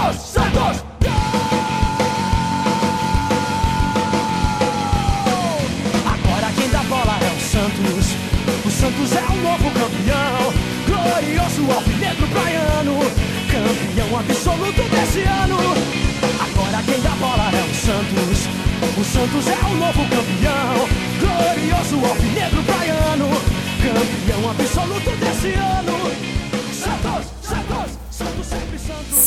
Santos, Santos! Agora quem dá bola é o Santos. O Santos é o novo campeão. Glorioso alvinegro praiano. Campeão absoluto desse ano. Agora quem dá bola é o Santos. O Santos é o novo campeão. Glorioso alvinegro praiano. Campeão absoluto desse ano. Santos.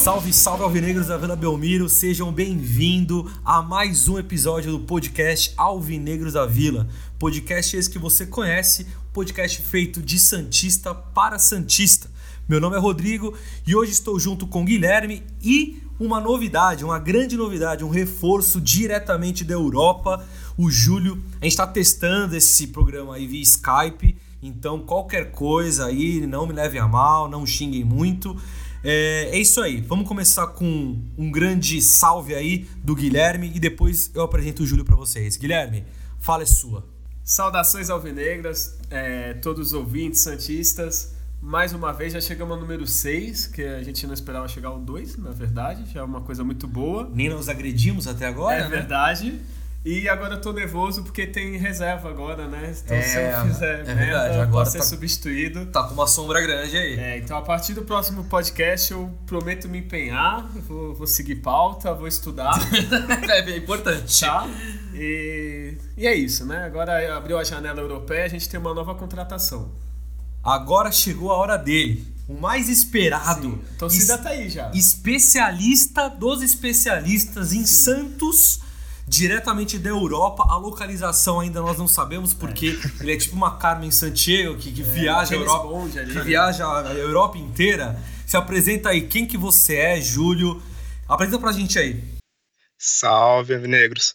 Salve, salve alvinegros da Vila Belmiro, sejam bem-vindos a mais um episódio do podcast Alvinegros da Vila. Podcast esse que você conhece, podcast feito de Santista para Santista. Meu nome é Rodrigo e hoje estou junto com Guilherme e uma novidade, uma grande novidade, um reforço diretamente da Europa, o Júlio. A gente está testando esse programa aí via Skype, então qualquer coisa aí, não me levem a mal, não xinguem muito. É, é isso aí, vamos começar com um grande salve aí do Guilherme e depois eu apresento o Júlio para vocês. Guilherme, fala é sua. Saudações alvinegras, é, todos os ouvintes santistas. Mais uma vez já chegamos ao número 6, que a gente não esperava chegar ao 2, na verdade, já é uma coisa muito boa. Nem nos agredimos até agora, é né? verdade. E agora eu tô nervoso porque tem reserva agora, né? Então É, se eu fizer é merda, verdade, agora ser tá- substituído. Tá com uma sombra grande aí. É, então a partir do próximo podcast eu prometo me empenhar, vou, vou seguir pauta, vou estudar, É, bem importante. tá? E, e é isso, né? Agora abriu a janela europeia, a gente tem uma nova contratação. Agora chegou a hora dele. O mais esperado. Sim, torcida tá aí já. Especialista dos especialistas em Santos, diretamente da Europa. A localização ainda nós não sabemos, porque ele é tipo uma Carmen Santiago que, que viaja a Europa, bonde ali, que né? viaja a Europa inteira. Se apresenta aí, quem que você é, Júlio? Apresenta pra gente aí. Salve, Negros.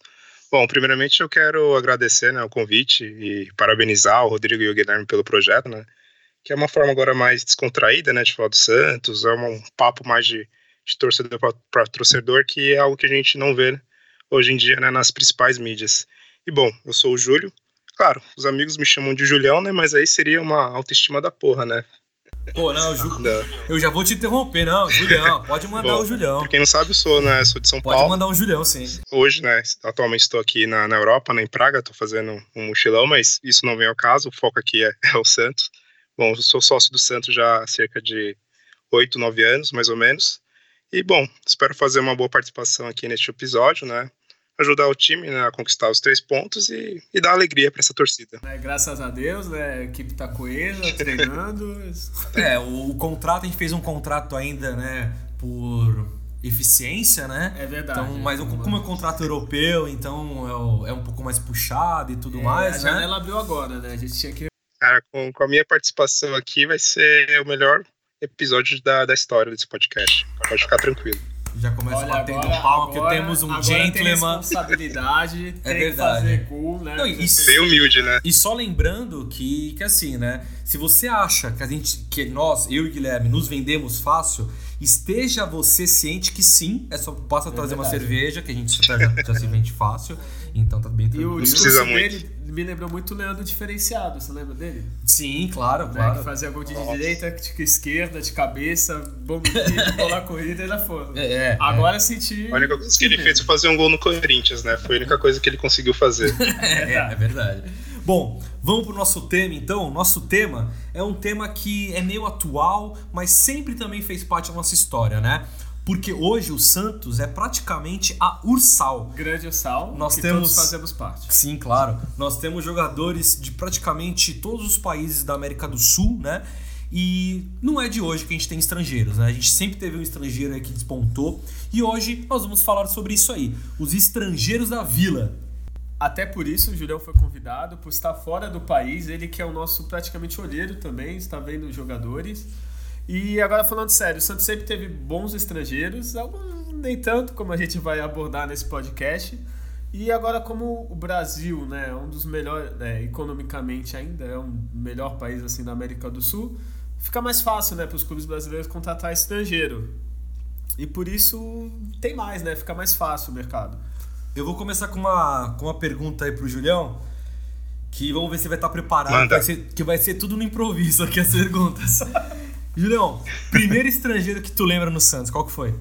Bom, primeiramente eu quero agradecer né, o convite e parabenizar o Rodrigo e o Guilherme pelo projeto, né? Que é uma forma agora mais descontraída, né, de falar do Santos, é um papo mais de, de torcedor para torcedor, que é algo que a gente não vê né, hoje em dia né, nas principais mídias. E bom, eu sou o Júlio. Claro, os amigos me chamam de Julião, né? Mas aí seria uma autoestima da porra, né? Pô, não, Ju... Da- eu já vou te interromper, não, Julião. Pode mandar Bom, o Julião. Pra quem não sabe, eu sou, né, sou de São Pode Paulo. mandar um Julião, sim. Hoje, né, atualmente estou aqui na, na Europa, né, em Praga, estou fazendo um mochilão, mas isso não vem ao caso, o foco aqui é, é o Santos. Bom, eu sou sócio do Santos já há cerca de oito, nove anos, mais ou menos. E, bom, espero fazer uma boa participação aqui neste episódio, né, ajudar o time né, a conquistar os três pontos e, e dar alegria para essa torcida. É, graças a Deus, né? A equipe tá coesa, treinando. É, o, o contrato, a gente fez um contrato ainda, né, por eficiência, né? É verdade. Então, mas o- como é um contrato europeu, então é, é um pouco mais puxado e tudo É, mais, a né? janela abriu agora, né? A gente tinha que. Cara, com, com a minha participação aqui vai ser o melhor episódio da, da história desse podcast. Pode ficar tranquilo. Já começa Olha, batendo agora, palma, agora, porque temos um agora Tem gentleman. responsabilidade, tem verdade. que fazer gol, né? Não, e Bem humilde, né? E só lembrando que, que assim, né? Se você acha que a gente, que nós, eu e Guilherme, nos vendemos fácil, esteja você ciente que sim, é só basta trazer uma cerveja, que a gente já, já se vende fácil, então tá bem E tranquilo. o precisa discurso muito. dele me lembrou muito o Leandro Diferenciado, você lembra dele? Sim, claro, Né, claro. Que fazia gol de direita, de esquerda, de cabeça, bom bola corrida e na forma. É, é, Agora senti. A única coisa que ele fez foi fazer um gol no Corinthians, né? Foi a única coisa que ele conseguiu fazer. É, é verdade. Bom, vamos pro nosso tema então. Nosso tema é um tema que é meio atual, mas sempre também fez parte da nossa história, né? Porque hoje o Santos é praticamente a Ursal. Grande Sal, Nós que temos- todos fazemos parte. Sim, claro. Nós temos jogadores de praticamente todos os países da América do Sul, né? E não é de hoje que a gente tem estrangeiros, né? A gente sempre teve um estrangeiro aí que despontou. E hoje nós vamos falar sobre isso aí. Os estrangeiros da vila. Até por isso o Julião foi convidado, por estar fora do país, ele que é o nosso praticamente olheiro também, está vendo jogadores. E agora falando sério, o Santos sempre teve bons estrangeiros, nem tanto, como a gente vai abordar nesse podcast. E agora como o Brasil, né, é um dos melhores, né, economicamente ainda é um melhor país assim da América do Sul, fica mais fácil, né, para os clubes brasileiros contratar estrangeiro. E por isso tem mais, né, fica mais fácil o mercado. Eu vou começar com uma, com uma pergunta aí pro Julião. Que vamos ver se vai estar preparado. Manda. Vai ser, que vai ser tudo no improviso aqui as perguntas. Julião, primeiro estrangeiro que tu lembra no Santos, qual que foi?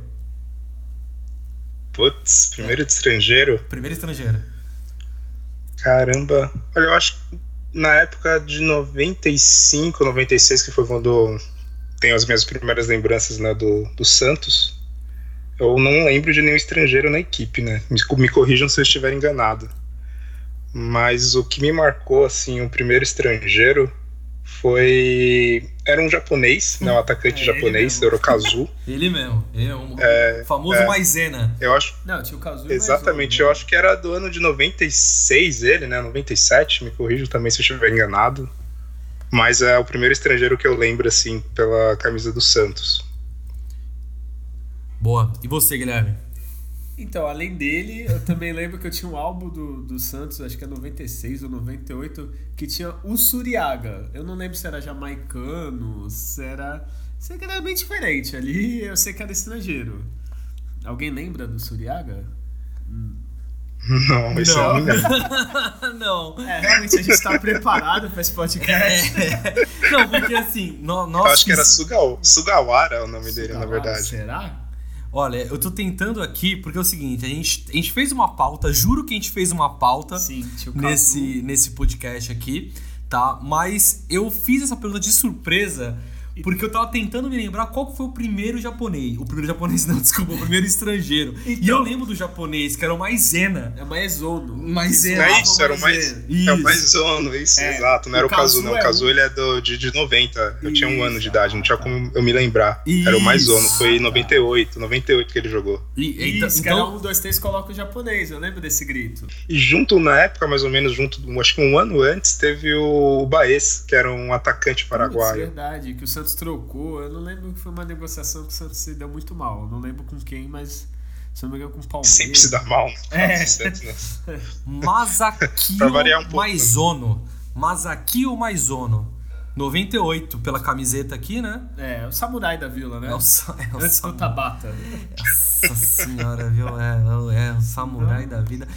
Putz, primeiro de estrangeiro? Primeiro estrangeiro. Caramba. Olha, eu acho que na época de 95, 96, que foi quando tenho as minhas primeiras lembranças né, do, do Santos, eu não lembro de nenhum estrangeiro na equipe, né? Me, me corrijam se eu estiver enganado. Mas o que me marcou, assim, o primeiro estrangeiro foi. Era um japonês, né? Um atacante É, japonês, Eurokazu. Ele mesmo. Ele é um É, famoso é. Maisena. Eu acho. Não, tinha o Kazuya Exatamente, eu acho que era do ano de 96 ele, né? 97, me corrijo também se eu estiver enganado. Mas é o primeiro estrangeiro que eu lembro, assim, pela camisa do Santos. Boa. E você, Guilherme? Então, além dele, eu também lembro que eu tinha um álbum do, do Santos, acho que é 96 ou 98, que tinha o Suriaga. Eu não lembro se era jamaicano, se era. Sei que era bem diferente. Ali eu sei que era estrangeiro. Alguém lembra do Suriaga? Não, isso Não. eu não. É, realmente a gente tá preparado pra esse podcast. É. Não, porque assim, no, nós Eu acho que era Sugawara o nome dele, na Sugawara, verdade. Será? Olha, eu tô tentando aqui porque é o seguinte, a gente, a gente fez uma pauta, juro que a gente fez uma pauta Sim, nesse, nesse podcast aqui, tá? Mas eu fiz essa pergunta de surpresa porque eu tava tentando me lembrar qual que foi o primeiro japonês. O primeiro japonês não, desculpa, o primeiro estrangeiro. E Então. eu lembro do japonês, que era o Maisena. É Maezono. Maisena. Não é isso, era o mais. Maisena. É o Isso. mais zono, isso, É, exato. Não era o o Kazu, não. O é Kazu ele é do, de, de 90. Eu tinha um Isso, ano de idade, não tinha como eu me lembrar. Era o mais Isso. zono, foi em 98, 98 que ele jogou. E, então, Isso, que era então um, dois, três, coloca o japonês. Eu lembro desse grito. E junto, na época, mais ou menos, junto, acho que um ano antes, teve o Baez, que era um atacante paraguaio. verdade, que o Santos trocou. Eu não lembro que foi uma negociação que o Santos se deu muito mal. Eu não lembro com quem, mas se não me engano com o Palmeiras. Sempre se dá mal. É. Santos? Masakio um pouco, Maizono. Masakio Maizono. 98 pela camiseta aqui, né? É, o samurai da vila, né? É o, é o Antes do Tabata. Nossa senhora, viu? É, é o samurai da vida.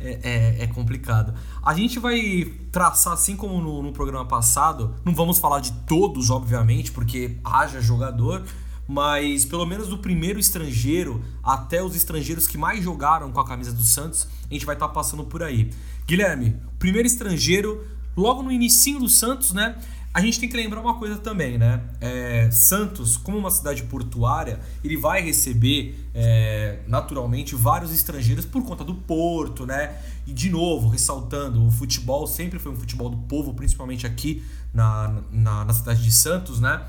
É, é, é complicado. A gente vai traçar, assim como no, no programa passado, não vamos falar de todos, obviamente, porque haja jogador, mas pelo menos do primeiro estrangeiro até os estrangeiros que mais jogaram com a camisa do Santos, a gente vai estar passando por aí. Guilherme, primeiro estrangeiro, logo no inicinho do Santos, né? A gente tem que lembrar uma coisa também, né? É, Santos, como uma cidade portuária, ele vai receber é, naturalmente vários estrangeiros por conta do porto, né? E de novo, ressaltando, o futebol sempre foi um futebol do povo, principalmente aqui na, na, na cidade de Santos, né?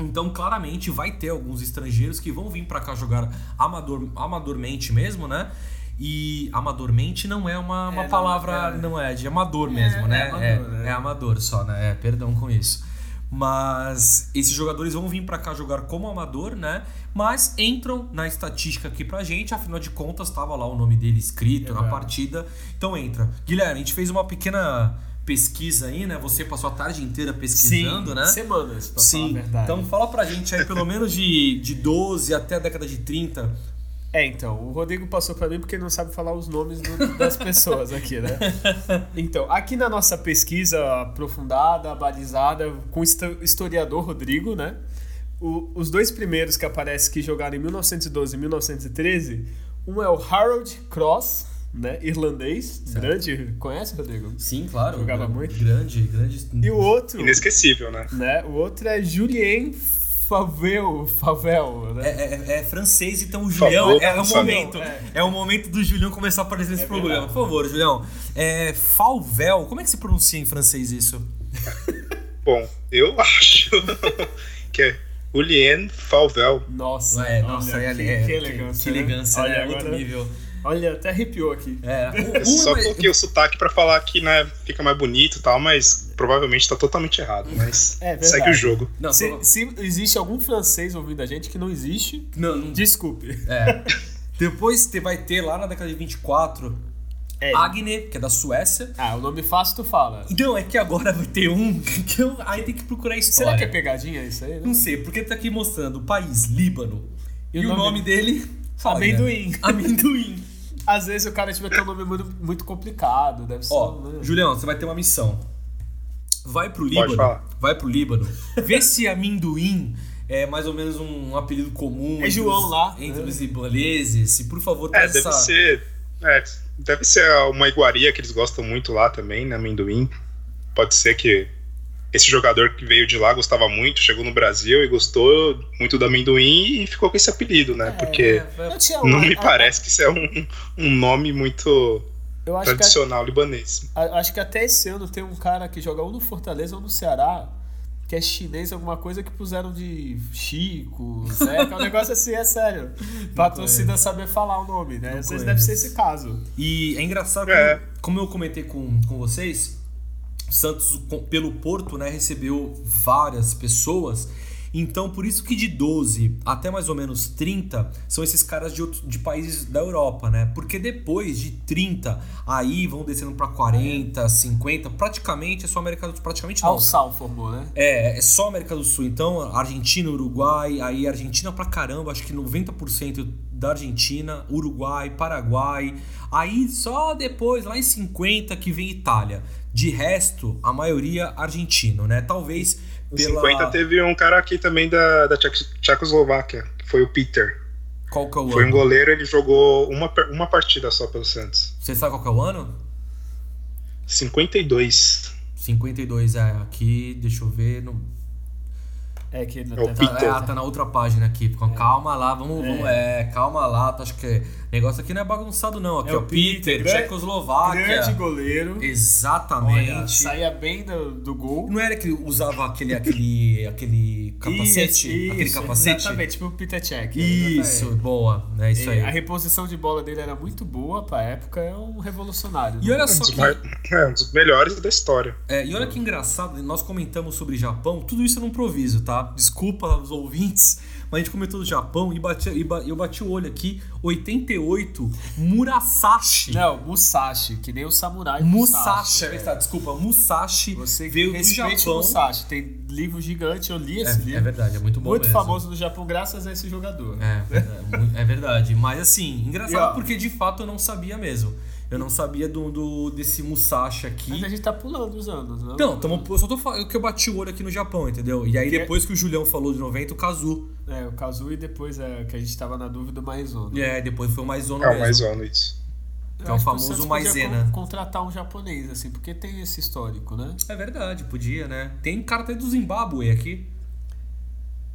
Então, claramente, vai ter alguns estrangeiros que vão vir para cá jogar amador, amadormente mesmo, né? E amadormente não é uma, uma É, não, palavra, é. não é de amador É, mesmo, é né? amador, é, né? é amador só, né? É, perdão com isso. Mas esses jogadores vão vir para cá jogar como amador, né? Mas entram na estatística aqui pra gente, afinal de contas tava lá o nome dele escrito na partida. Então entra. Guilherme, a gente fez uma pequena pesquisa aí, né? Você passou a tarde inteira pesquisando, né? Semanas, pra falar a Sim, verdade. então fala pra gente aí, pelo menos de, de 12 até a década de 30. É, então, o Rodrigo passou pra mim porque não sabe falar os nomes do- das pessoas aqui, né? Então, aqui na nossa pesquisa aprofundada, balizada, com o histo- historiador Rodrigo, né? O- os dois primeiros que aparecem que jogaram em 1912 e 1913, um é o Harold Cross, né? Irlandês, grande. Conhece, Rodrigo? Sim, claro. Jogava muito. Grande, grande. E o outro, Inesquecível, né? né? O outro é Julien Favel, Favel, né? É, é- é francês, então o Julião é, o por favor. momento. É. o momento do Julião começar a aparecer nesse É programa. verdade. Por favor, Julião. É, Falvel, como é que se pronuncia em francês isso? Bom, eu acho que é Julien Falvel. Nossa, É, olha, nossa, é, que, é, que elegância. Que né? elegância, olha, né? agora, Outro nível. Olha, até arrepiou aqui. É, um- Eu um só é coloquei o sotaque pra falar que né, fica mais bonito e tal, mas provavelmente tá totalmente errado. Mas É verdade. segue o jogo. Não, Se, prova- se existe algum francês ouvindo a gente que não existe, não, não- desculpe. É. Depois te- vai ter lá na década de 24 É. Agne, que é da Suécia. Ah, o nome fácil tu fala. Não, é que agora vai ter um que eu aí tem que procurar história. Será que é pegadinha isso aí? né? Não sei, porque tá aqui mostrando o país, Líbano. E, E o nome, nome dele. Fala, Amendoim. Amendoim. Às vezes o cara tiver ter um nome muito, muito complicado, deve ser. Ó, né? Julião, você vai ter uma missão. Vai pro Pode Líbano. falar. Vai pro Líbano. Vê se amendoim é mais ou menos um apelido comum. É entre João os- lá. Entre É. os ibaleses. Se por favor, É, deve essa... ser. é, deve ser uma iguaria que eles gostam muito lá também, né? Amendoim. Pode ser que esse jogador que veio de lá gostava muito, chegou no Brasil e gostou muito do amendoim e ficou com esse apelido, né? Porque Eu tinha não me parece que isso é um, um nome muito Eu acho que, tradicional libanês. acho que até esse ano tem um cara que joga ou no Fortaleza ou no Ceará, que é chinês, alguma coisa que puseram de Chico, Zeca, um negócio assim, é sério. Pra torcida saber falar o nome, né? Às vezes deve ser esse caso. E é engraçado, É. Como, como eu comentei com, com vocês, Santos, pelo Porto, né, recebeu várias pessoas. Então, por isso que de 12 até mais ou menos 30 são esses caras de, outros, de países da Europa, né? Porque depois de 30, aí vão descendo pra 40, 50, praticamente é só América do Sul, praticamente não. Al Sal formou, né? É, é só América do Sul. Então, Argentina, Uruguai, aí Argentina pra caramba, acho que 90% da Argentina, Uruguai, Paraguai. Aí só depois, lá em 50, que vem Itália. De resto, a maioria argentino, né? Talvez Em pela. 50 teve um cara aqui também da, da Tcheco- Tchecoslováquia, que foi o Peter. Qual que é o Foi um ano? goleiro, ele jogou uma, uma partida só pelo Santos. Você sabe qual que é o ano? 52. 52, é. Aqui, deixa eu ver. No... É que É. Tá, é, tá na outra página aqui. Calma lá, vamos. vamos é, calma lá. tá, Acho que o negócio aqui não é bagunçado, não. Aqui, É ó, o Peter, Peter, grande- Tchecoslováquia. Grande goleiro. Exatamente. Olha, saía bem do, do gol. Não era que ele usava aquele, aquele, aquele capacete? Isso, aquele isso, capacete? Exatamente, tipo o Peter Check. Isso, boa. É isso aí. A reposição de bola dele era muito boa pra época, é um revolucionário. E olha Um só que, é, um dos melhores da história. é, e olha que engraçado, nós comentamos sobre Japão, tudo isso é no improviso, tá? Desculpa os ouvintes, mas a gente comentou do Japão e, bati, e ba- eu bati o olho aqui, 88, Murasashi. Não, Musashi, que nem o samurai Musashi, é é. desculpa, Musashi Você veio do Japão. Musashi, tem livro gigante, eu li esse É, livro. é verdade, é muito bom Muito mesmo. famoso no Japão graças a esse jogador. É, é, mu- é verdade. Mas assim, engraçado E, porque de fato eu não sabia mesmo. Eu não sabia do, do desse Musashi aqui. Mas a gente tá pulando os anos, não? Não, tamo, eu só tô falando que eu bati o olho aqui no Japão, entendeu? E aí Que- depois que o Julião falou de 90, o Kazu. É, o Kazu e depois é, que a gente tava na dúvida, o Maizona. E é, depois foi o Maisona É o mesmo. mais ano isso. Eu que é o famoso Maisena. con- contratar um japonês, assim, porque tem esse histórico, né? É verdade, podia, né? Tem cara até do Zimbábue aqui.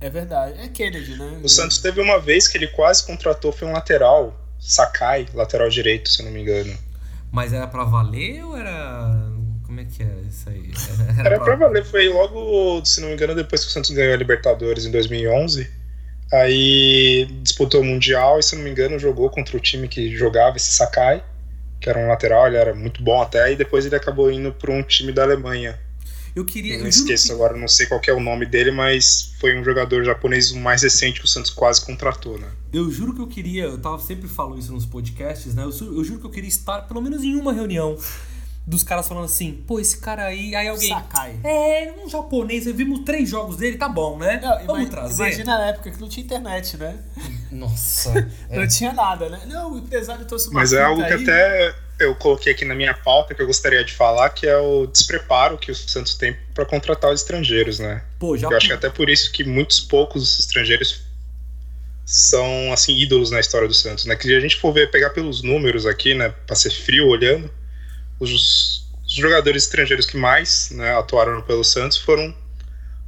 É verdade. É Kennedy, né? O Santos teve uma vez que ele quase contratou, foi um lateral, Sakai, lateral direito, se eu não me engano. Mas era pra valer ou era. Como é que é isso aí? Era pra valer, foi logo, se não me engano, depois que o Santos ganhou a Libertadores em 2011. Aí disputou o Mundial e, se não me engano, jogou contra o time que jogava esse Sakai, que era um lateral, ele era muito bom até, e depois ele acabou indo para um time da Alemanha. Eu queria. Eu não juro esqueço que- agora, não sei qual que é o nome dele, mas foi um jogador japonês o mais recente que o Santos quase contratou, né? Eu juro que eu queria, eu tava sempre falo isso nos podcasts, né? Eu, su- eu juro que eu queria estar pelo menos em uma reunião dos caras falando assim, pô, esse cara aí, aí alguém. Sakai. É, um japonês, vimos três jogos dele, tá bom, né? Não, Vamos ima- trazer. Imagina na época que não tinha internet, né? Nossa. Não tinha nada, né? Não, o empresário trouxe uma Mas é algo que aí. até eu coloquei aqui na minha pauta que eu gostaria de falar, que é o despreparo que o Santos tem para contratar os estrangeiros, né? Pô, já Eu acho que até por isso que muitos poucos estrangeiros são assim ídolos na história do Santos, né? Que se a gente for ver pegar pelos números aqui, né, para ser frio olhando, os, os jogadores estrangeiros que mais né, atuaram pelo Santos foram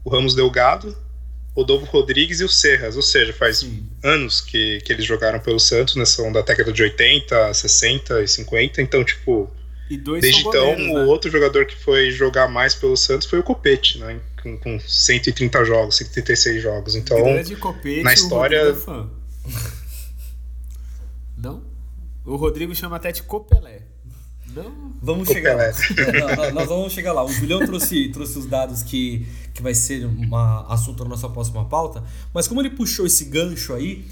o Ramos Delgado, o Dovo Rodrigues e o Serras, ou seja, faz Sim. anos que, que eles jogaram pelo Santos, né? São da década de 80, 60 e 50, então dois Desde então, goleiros, o né? outro jogador que foi jogar mais pelo Santos foi o Copete, né? Com, com 130 jogos, 136 jogos. Então, Grande Copete, na o história- Rodrigo é fã. Não? O Rodrigo chama até de Copelé. Não? Vamos chegar lá. Não, nós- nós vamos chegar lá. O Julião trouxe, trouxe os dados que, que vai ser um assunto na nossa próxima pauta. Mas como ele puxou esse gancho aí,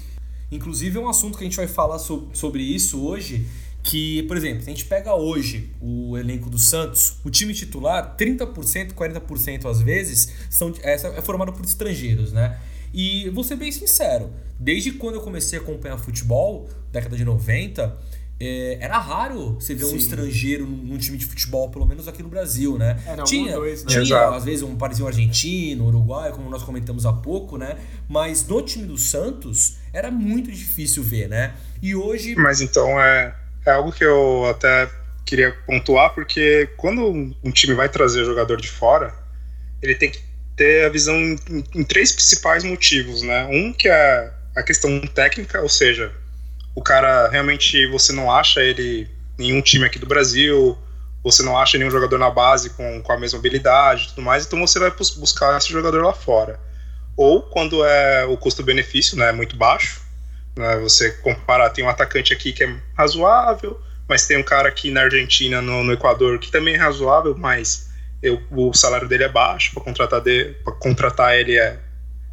inclusive é um assunto que a gente vai falar so- sobre isso hoje. Que, por exemplo, se a gente pega hoje o elenco do Santos, o time titular, 30%, 40% às vezes, são, é, é formado por estrangeiros, né? E vou ser bem sincero, desde quando eu comecei a acompanhar futebol, década de 90, é, era raro você ver um Sim. estrangeiro num, time de futebol, pelo menos aqui no Brasil, né? Era um tinha, ou dois, né? tinha Exato. às vezes um parecia um argentino, uruguaio, como nós comentamos há pouco, né? Mas no time do Santos era muito difícil ver, né? E hoje Mas então é, é algo que eu até queria pontuar, porque quando um time vai trazer jogador de fora, ele tem que ter a visão em, em três principais motivos, né? Um que é a questão técnica, ou seja, o cara realmente você não acha ele nenhum time aqui do Brasil, você não acha nenhum jogador na base com, com a mesma habilidade e tudo mais, então você vai bus- buscar esse jogador lá fora. Ou quando é o custo-benefício, né, muito baixo, né, você comparar, tem um atacante aqui que é razoável, mas tem um cara aqui na Argentina, no, no Equador, que também é razoável, mas eu- o salário dele é baixo, para contratar, contratar ele é,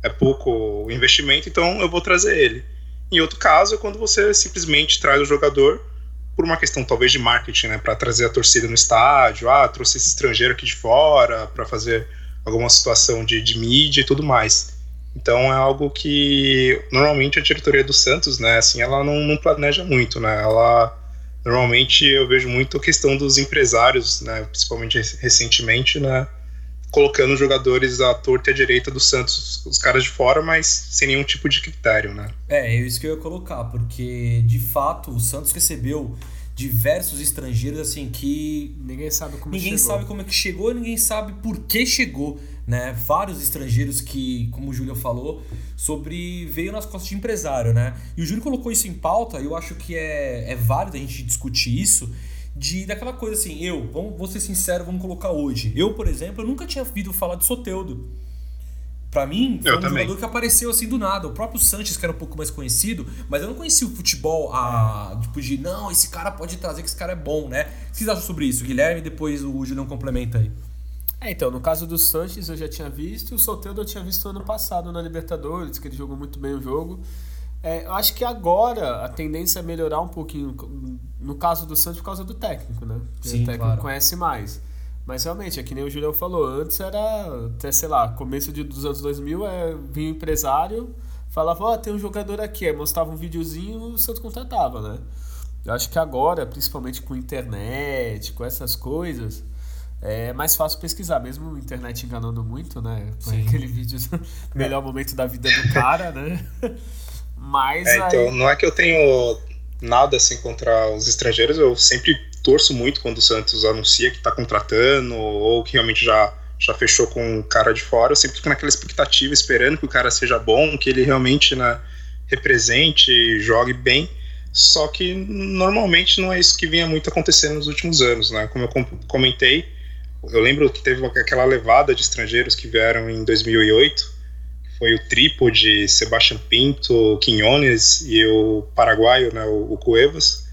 é pouco investimento, então eu vou trazer ele. Em outro caso, é quando você simplesmente traz o jogador por uma questão talvez de marketing, né, para trazer a torcida no estádio, ah, trouxe esse estrangeiro aqui de fora para fazer alguma situação de, de mídia e tudo mais. Então é algo que normalmente a diretoria do Santos, né, assim, ela não, não planeja muito, né? Ela normalmente eu vejo muito a questão dos empresários, né, principalmente rec- recentemente, né, colocando jogadores à torta e à direita do Santos, os caras de fora, mas sem nenhum tipo de critério, né? É, é isso que eu ia colocar, porque de fato o Santos recebeu diversos estrangeiros assim que Ninguém sabe como ninguém chegou. sabe como é que chegou, ninguém sabe por que chegou, né? Vários estrangeiros que, como o Júlio falou, sobre veio nas costas de empresário, né? E o Júlio colocou isso em pauta, e eu acho que é, é válido a gente discutir isso, de daquela coisa assim, eu, vamos, vou ser sincero, vamos colocar hoje. Eu, por exemplo, eu nunca tinha ouvido falar de Soteudo. Pra mim, foi Eu um também. jogador que apareceu assim do nada. O próprio Sanches, que era um pouco mais conhecido, mas eu não conhecia o futebol a. Tipo, de não, esse cara pode trazer que esse cara é bom, né? O que vocês acham sobre isso? Guilherme, depois o Julião complementa aí. É, então, no caso do Sanches eu já tinha visto, o Soteldo eu tinha visto ano passado na Libertadores, que ele jogou muito bem o jogo. É, eu acho que agora a tendência é melhorar um pouquinho, no caso do Santos, por causa do técnico, né? Porque Sim, o técnico claro. conhece mais. Mas realmente, é que nem o Julião falou, antes era, até sei lá, começo de, dos anos 2000, é, vinha o empresário, falava, ó, tem um jogador aqui, aí mostrava um videozinho o Santos contratava, né? Eu acho que agora, principalmente com internet, com essas coisas, é mais fácil pesquisar, mesmo a internet enganando muito, né? Põe aquele vídeo melhor momento da vida do cara, né? Mas É, aí. então, não é que eu tenho nada assim contra os estrangeiros, eu sempre torço muito quando o Santos anuncia que está contratando ou que realmente já, já fechou com um cara de fora. Eu sempre fico naquela expectativa, esperando que o cara seja bom, que ele realmente né, represente, jogue bem. Só que normalmente não é isso que vinha muito acontecendo nos últimos anos, né? Como eu com- comentei, eu lembro que teve aquela levada de estrangeiros que vieram em 2008 foi o trípode, Sebastião Pinto, Quinones e o paraguaio, né, o, Cuevas.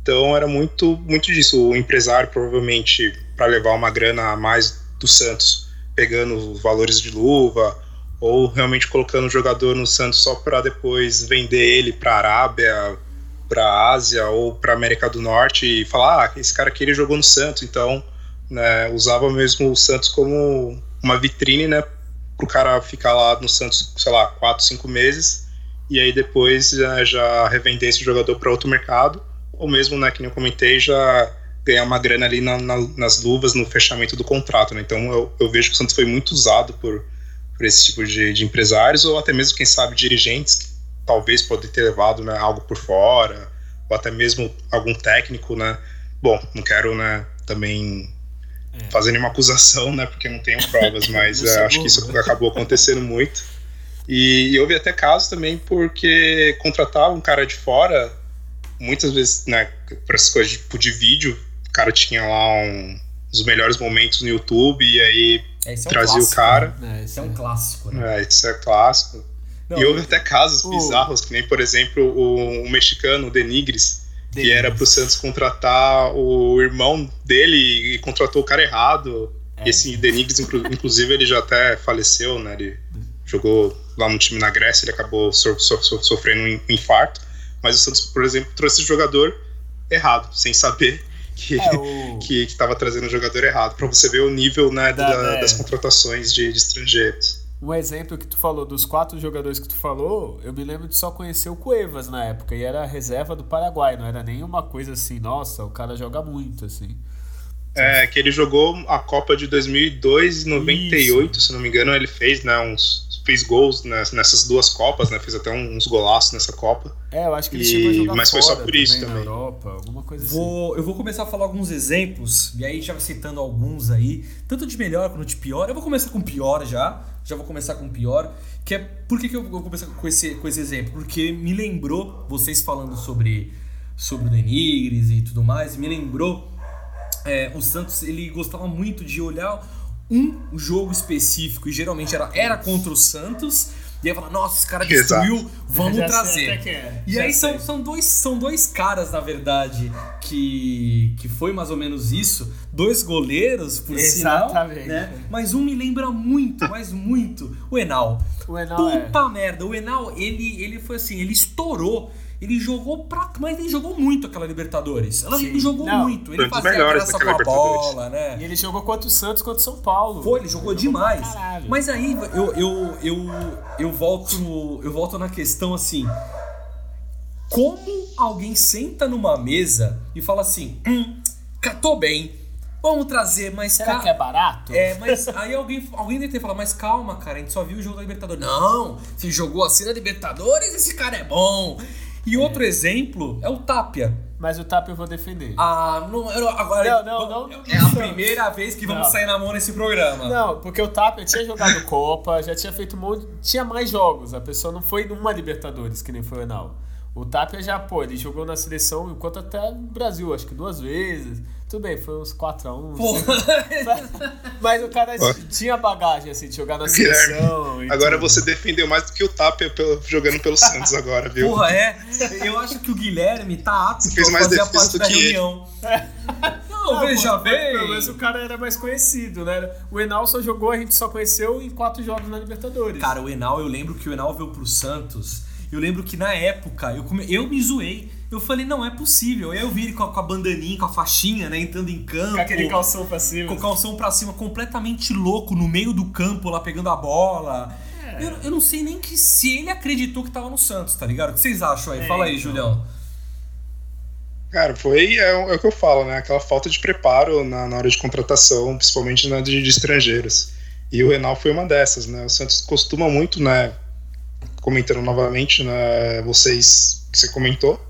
Então era muito, muito disso. O empresário, provavelmente, para levar uma grana a mais do Santos, pegando valores de luva, ou realmente colocando o jogador no Santos só para depois vender ele para a Arábia, para a Ásia ou para América do Norte e falar: ah, esse cara aqui ele jogou no Santos, então né, usava mesmo o Santos como uma vitrine, né, pro cara ficar lá no Santos, sei lá, 4, 5 meses, e aí depois já, já revender esse jogador para outro mercado, ou mesmo, né, que nem eu comentei, já ganhar uma grana ali na, na, nas luvas no fechamento do contrato, né? Então eu, eu vejo que o Santos foi muito usado por, por esse tipo de, de empresários, ou até mesmo, quem sabe, dirigentes que talvez podem ter levado né, algo por fora, ou até mesmo algum técnico, né? Bom, não quero, né, também É. fazer nenhuma acusação, né, porque não tenho provas, mas é, sou acho que isso né? acabou acontecendo muito. E, e houve até casos também porque contratar um cara de fora, muitas vezes, né, para essas coisas tipo, de vídeo, o cara tinha lá um, os melhores momentos no YouTube e aí É, é um trazia o clássico, cara. né? É, Esse é um clássico, né? É, isso é clássico. Não, e houve até casos o- bizarros, que nem, por exemplo, o, o mexicano, o Denigres, que era pro Santos contratar o irmão dele e contratou o cara errado. É. Esse Denigres, inclu- inclusive, ele já até faleceu, né? Ele jogou lá no time na Grécia, ele acabou so- so- so- sofrendo um infarto. Mas o Santos, por exemplo, trouxe esse jogador errado, sem saber que É, o... que estava trazendo o jogador errado, para você ver o nível né, Da- da- é. das contratações de, de estrangeiros. Um exemplo que tu falou, dos quatro jogadores que tu falou, eu me lembro de só conhecer o Cuevas na época, e era a reserva do Paraguai, não era nenhuma coisa assim, nossa, o cara joga muito, assim. É, que ele jogou a Copa de 2002 e 98, Isso. se não me engano, ele fez, né, uns fez gols nessas duas Copas, né, fez até uns golaços nessa Copa. É, eu acho que ele e... chegou a jogar Mas foi só por isso também. também. Europa, alguma coisa vou, assim. Eu vou começar a falar alguns exemplos, e aí já citando alguns aí, tanto de melhor quanto de pior. Eu vou começar com pior já, já vou começar com pior, que é... Por que, que eu vou começar com esse, com esse exemplo? Porque me lembrou, vocês falando sobre, sobre o Denigres e tudo mais, me lembrou é, o Santos ele gostava muito de olhar um jogo específico e geralmente era, era contra o Santos. E aí fala, nossa, esse cara destruiu, Exato. vamos Já trazer. É. E Já aí são, são, dois, são dois caras, na verdade, que, que foi mais ou menos isso. Dois goleiros, por Exatamente. sinal. Né? Mas um me lembra muito, mas muito, o Enal. O Enal Puta é. merda, o Enal, ele, ele foi assim, ele estourou ele jogou pra. Mas ele jogou muito aquela Libertadores. Ela Sim. jogou Não, muito. Ele fazia graça com a bola, né? E ele jogou contra o Santos, contra o São Paulo. Foi, ele jogou, demais. pra caralho. Mas aí eu, eu, eu, eu, volto, eu volto na questão assim. Como alguém senta numa mesa e fala assim: hum, catou bem, vamos trazer mais Será que é barato? É, mas aí alguém, alguém deve ter falado, mas calma, cara, a gente só viu o jogo da Libertadores. Não, se jogou assim na Libertadores, esse cara é bom. E outro exemplo é o Tapia. Mas o TAP eu vou defender. Ah, não, eu, agora. Não, não, não, É a primeira vez que vamos Não. sair na mão nesse programa. Não, porque o Tapia tinha jogado Copa, já tinha feito um monte. Tinha mais jogos. A pessoa não foi numa Libertadores, que nem foi o Enal. O Tapia já, pô, ele jogou na seleção enquanto até no Brasil, acho que duas vezes. Tudo bem, foi uns 4x1. Mas o cara tinha bagagem, assim, de jogar na seleção. Agora tudo. você defendeu mais do que o Tapia pelo- jogando pelo Santos agora, viu? Porra, é. Eu acho que o Guilherme tá apto Você fez a mais fazer a defesa parte do da reunião. Não, Ah, veja bem. Pelo menos o cara era mais conhecido, né? O Enal só jogou, a gente só conheceu em quatro jogos na Libertadores. Cara, o Enal, eu lembro que o Enal veio pro Santos. Eu lembro que na época eu, come... eu me zoei. Eu falei, não é possível. Aí eu vi ele com a, com a bandaninha, com a faixinha, né? Entrando em campo. com aquele calção pra cima. com o calção pra cima, completamente louco, no meio do campo, lá pegando a bola. É. Eu, eu não sei nem que se ele acreditou que tava no Santos, tá ligado? O que vocês acham aí? É, Fala aí, então. Julião. Cara, foi é, o- é o que eu falo, né? Aquela falta de preparo na, na hora de contratação, principalmente na de, de estrangeiros. E o Renal foi uma dessas, né? O Santos costuma muito, né? Comentando novamente, né? Vocês que você comentou,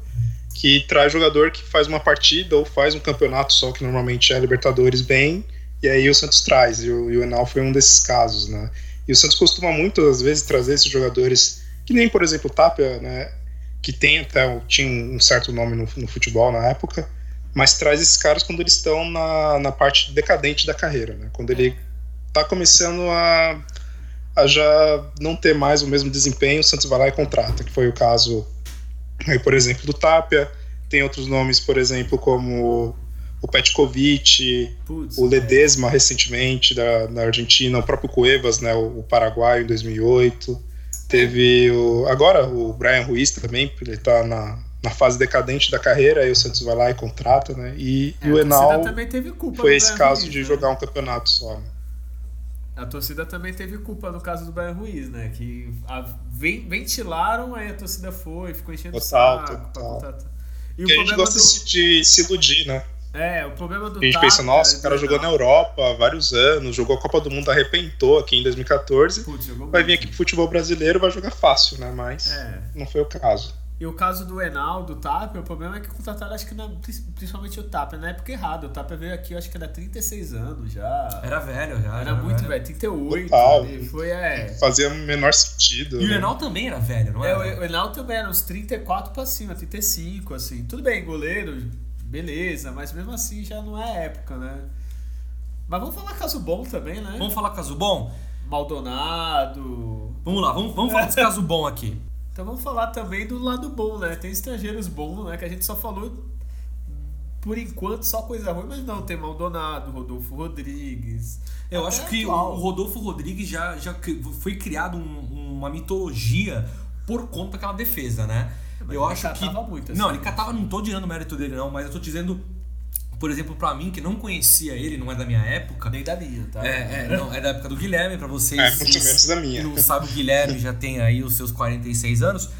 que traz jogador que faz uma partida ou faz um campeonato só, que normalmente é Libertadores bem, e aí o Santos traz. E o, e o Enal foi um desses casos, né? E o Santos costuma muito, às vezes, trazer esses jogadores, que nem, por exemplo, o Tapia, né? Que tem até tinha um certo nome no, no futebol na época, mas traz esses caras quando eles estão na, na parte decadente da carreira, né? Quando ele tá começando a, a já não ter mais o mesmo desempenho, o Santos vai lá e contrata, que foi o caso, aí, por exemplo, do Tapia. Tem outros nomes, por exemplo, como o Petkovic, Putz, o Ledesma recentemente da, da Argentina, o próprio Cuevas, né, o, o Paraguai em 2008. Teve o, agora o Brian Ruiz também, ele tá na, na fase decadente da carreira, aí o Santos vai lá e contrata, né? E, É, e o Enal também teve culpa foi esse Brian caso Ruiz, de né? jogar um campeonato só. Né? A torcida também teve culpa no caso do Brian Ruiz, né? Que a- ven- ventilaram, aí a torcida foi, ficou enchendo o Total, saco pra total. contratar. E Porque a gente gosta do, de, se- iludir, né? É, o problema do A gente pensa, nossa, e o cara jogou na Europa há vários anos, jogou a Copa do Mundo, arrepentou aqui em 2014. Putz, Vai vir muito. aqui pro futebol brasileiro, vai jogar fácil, né? Mas É. não foi o caso. E o caso do Enal, do Tapia, o problema é que contrataram, acho que na- principalmente o Tapia, na época errada. O Tapia veio aqui, eu acho que era 36 anos já. Era velho já. Era muito velho, 38. Total. ali, Foi, é. Fazia o menor sentido. E o né? Enal também era velho, não É, era? o Enal também era uns 34 pra cima, 35, assim. Tudo bem, goleiro, beleza, mas mesmo assim já não é época, né? Mas vamos falar caso bom também, né? Vamos falar caso bom? Maldonado. Vamos lá, vamos, vamos falar desse caso bom aqui. Então vamos falar também do lado bom, né? Tem estrangeiros bons, né? Que a gente só falou, por enquanto, só coisa ruim, mas não, tem Maldonado, Rodolfo Rodrigues. Eu Até acho que atual. o Rodolfo Rodrigues já, já foi criado um- uma mitologia por conta daquela defesa, né? Mas eu ele acho que. catava muito, assim. Não, ele catava, não tô tirando o mérito dele, não, mas eu tô dizendo por exemplo, pra mim, que não conhecia ele, não é da minha época. Nem da minha, tá? É, é, não, é da época do Guilherme, pra vocês. É, muito menos da minha. que não sabe, o Guilherme já tem aí os seus 46 anos.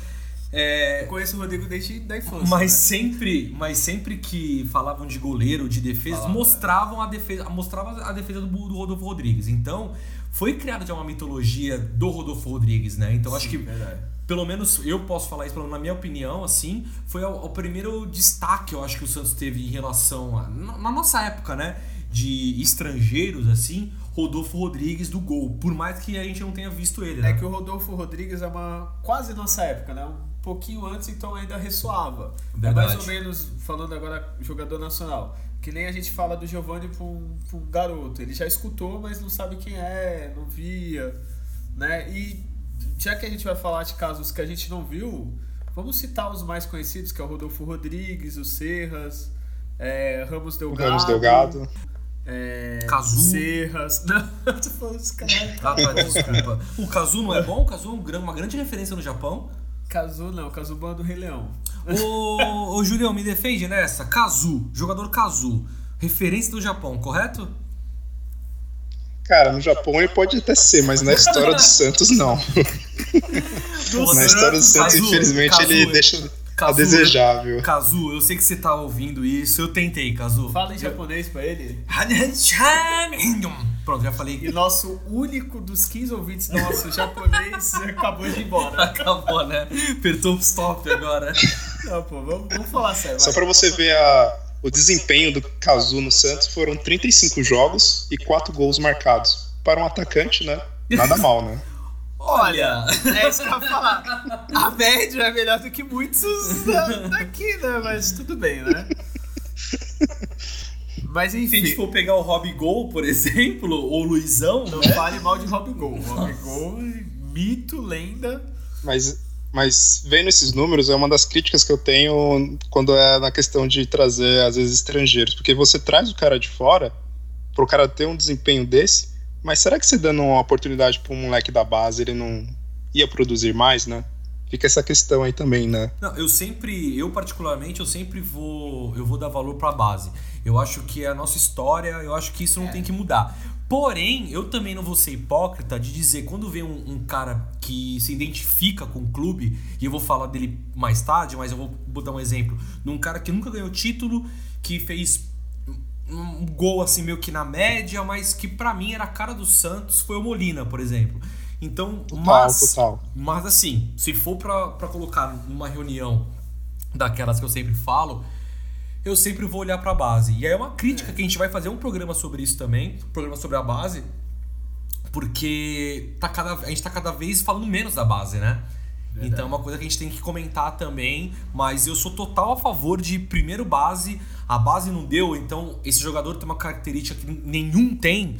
É, Eu conheço o Rodrigo desde da infância. mas né? sempre, mas sempre que falavam de goleiro, de defesa, Falava. mostravam a defesa, mostrava a defesa do, do Rodolfo Rodrigues. Então, foi criada já uma mitologia do Rodolfo Rodrigues, né? Então, acho que Verdade. Pelo menos eu posso falar isso, pelo menos na minha opinião, assim, foi o, o primeiro destaque, eu acho que o Santos teve em relação a, na, na nossa época, né, de estrangeiros, assim, Rodolfo Rodrigues do gol, por mais que a gente não tenha visto ele, né? É que o Rodolfo Rodrigues é uma quase nossa época, né? Um pouquinho antes, então ainda ressoava. É Verdade. mais ou menos, falando agora jogador nacional. Que nem a gente fala do Giovanni pra um, pra um garoto. Ele já escutou, mas não sabe quem é, não via, né? E já que a gente vai falar de casos que a gente não viu, vamos citar os mais conhecidos, que é o Rodolfo Rodrigues, o Serras, é, Ramos Delgado. Ramos Delgado. É, Cazu. Serras. Não, eu tô falando dos caras. Ah, tá, desculpa. O Kazu não é bom? O Kazu é um uma grande referência no Japão. Cazu não, Cazu Bom é do Rei Leão. Ô, ô Julião, me defende nessa. Kazu, jogador Kazu, referência do Japão, correto? Cara, no Japão ele pode até ser, mas na história do Santos não. na história do Santos, Kazu, infelizmente, Kazu, ele deixa a Kazu, desejável. Kazu, eu sei que você tá ouvindo isso, eu tentei, Kazu. Fala em japonês pra ele. Pronto, já falei. E nosso único dos 15 ouvintes nosso japonês acabou de ir embora. Acabou, né? Apertou o stop agora. Não, pô, vamos, vamos falar sério. Só vai. pra você ver a- o desempenho do Kazu no Santos, foram 35 jogos e 4 gols marcados. Para um atacante, né? Nada mal, né? Olha, é isso que eu ia falar. A média é melhor do que muitos da- daqui, né? Mas tudo bem, né? Mas Se a gente enfim, for pegar o Rob Gol, por exemplo, ou o Luizão, não fale mal de Rob Gol. Rob Gol, mito, lenda. Mas, mas vendo esses números, é uma das críticas que eu tenho quando é na questão de trazer, às vezes, estrangeiros. Porque você traz o cara de fora, pro cara ter um desempenho desse, mas será que você dando uma oportunidade pro moleque da base, ele não ia produzir mais, né? Fica essa questão aí também, né? Não, eu sempre, eu particularmente, eu sempre vou, eu vou dar valor pra base. Eu acho que é a nossa história, eu acho que isso não tem que mudar. Porém, eu também não vou ser hipócrita de dizer, quando vem um, um cara que se identifica com o clube, e eu vou falar dele mais tarde, mas eu vou botar um exemplo, num cara que nunca ganhou título, que fez um gol assim meio que na média, mas que pra mim era a cara do Santos, foi o Molina, por exemplo. Então, Total, mas, total. mas assim, se for pra colocar numa reunião daquelas que eu sempre falo, eu sempre vou olhar pra base. E aí é uma crítica que a gente vai fazer um programa sobre isso também, um programa sobre a base, porque tá cada, a gente tá cada vez falando menos da base, né? Então é uma coisa que a gente tem que comentar também, mas eu sou total a favor de primeiro base, a base não deu, então esse jogador tem uma característica que nenhum tem,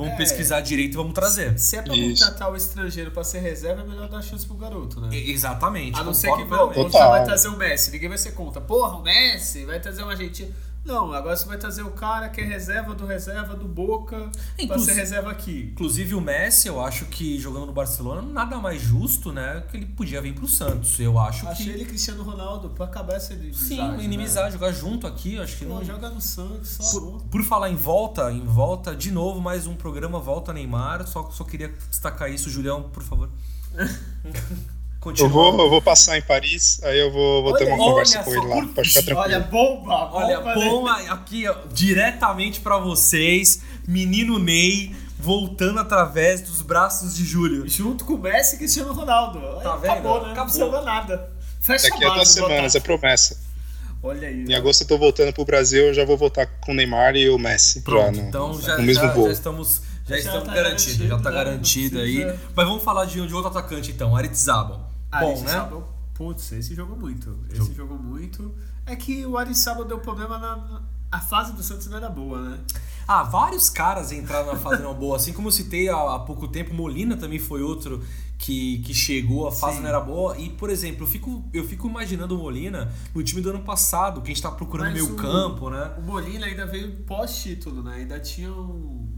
vamos É. pesquisar direito e vamos trazer. Se é pra Isso. contratar o estrangeiro pra ser reserva, é melhor dar chance pro garoto, né? E- Exatamente. A não ser que plenamente. você Total. vai trazer o Messi, ninguém vai ser contra. Porra, o Messi vai trazer um argentino. Não, agora você vai trazer o cara que é reserva do reserva do Boca pra Inclusive- ser reserva aqui. Inclusive o Messi, eu acho que jogando no Barcelona, nada mais justo, né? Que ele podia vir pro Santos. Eu acho Achei que. ele Cristiano Ronaldo pra acabar essa inimizade. Sim, inimizade, jogar junto aqui, eu acho que Né? Pô, não. joga no Santos, só Por, por falar em volta, em volta, de novo, mais um programa Volta Neymar. Só, só queria destacar isso, Julião, por favor. Continua. Eu vou, eu vou passar em Paris, aí eu vou, vou ter Olha, uma conversa com ele lá, pode ficar tranquilo. Olha, bomba! Olha, bomba, bom né? aqui, ó, diretamente pra vocês, menino Ney, voltando através dos braços de Júlio. Junto com o Messi e Cristiano Ronaldo. Tá vendo? Acabou, né? Não Acabou. precisa nada. Fecha Daqui a duas base, semanas, é promessa. Olha aí. Em né? agosto eu tô voltando pro Brasil, eu já vou voltar com o Neymar e o Messi. já Pronto, no, então já, no mesmo já, voo. já estamos, já Já estamos tá garantidos, garantido, já tá né? garantido Não aí. Mas vamos falar de, de outro atacante então, Aritizabal. Ah, Bom, esse né? sábado- Putz, esse jogou muito. Esse jogou muito. É que o Ariçaba deu problema na. A fase do Santos não era boa, né? Ah, vários caras entraram na fase não boa, assim como eu citei há, há pouco tempo, Molina também foi outro que, que chegou, a fase Sim. não era boa. E, por exemplo, eu fico, eu fico imaginando o Molina no time do ano passado, que a gente tá procurando Mas meio o- campo, né? O Molina ainda veio pós-título, né? Ainda tinha um-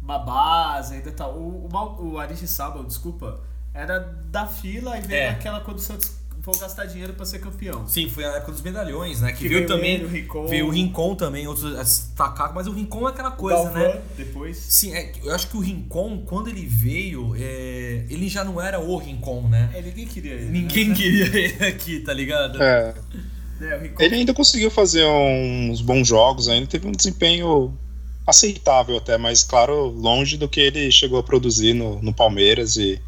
uma base, ainda tal. O, o, o Aristizábal, desculpa, era da fila e veio É. aquela quando o Santos vou gastar dinheiro pra ser campeão. Sim, foi a época dos medalhões, né? Que, Que veio veio também. ele, o Rincon. Veio o Rincon também, outros a destacar, mas o Rincon é aquela coisa, Galvão, né? Depois. Sim, é, eu acho que o Rincon, quando ele veio, é, ele já não era o Rincon, né? É, ninguém queria ele. Ninguém né? queria ele aqui, tá ligado? É, É, Rincon ele ainda conseguiu fazer uns bons jogos, ainda teve um desempenho aceitável até, mas claro, longe do que ele chegou a produzir no, no Palmeiras e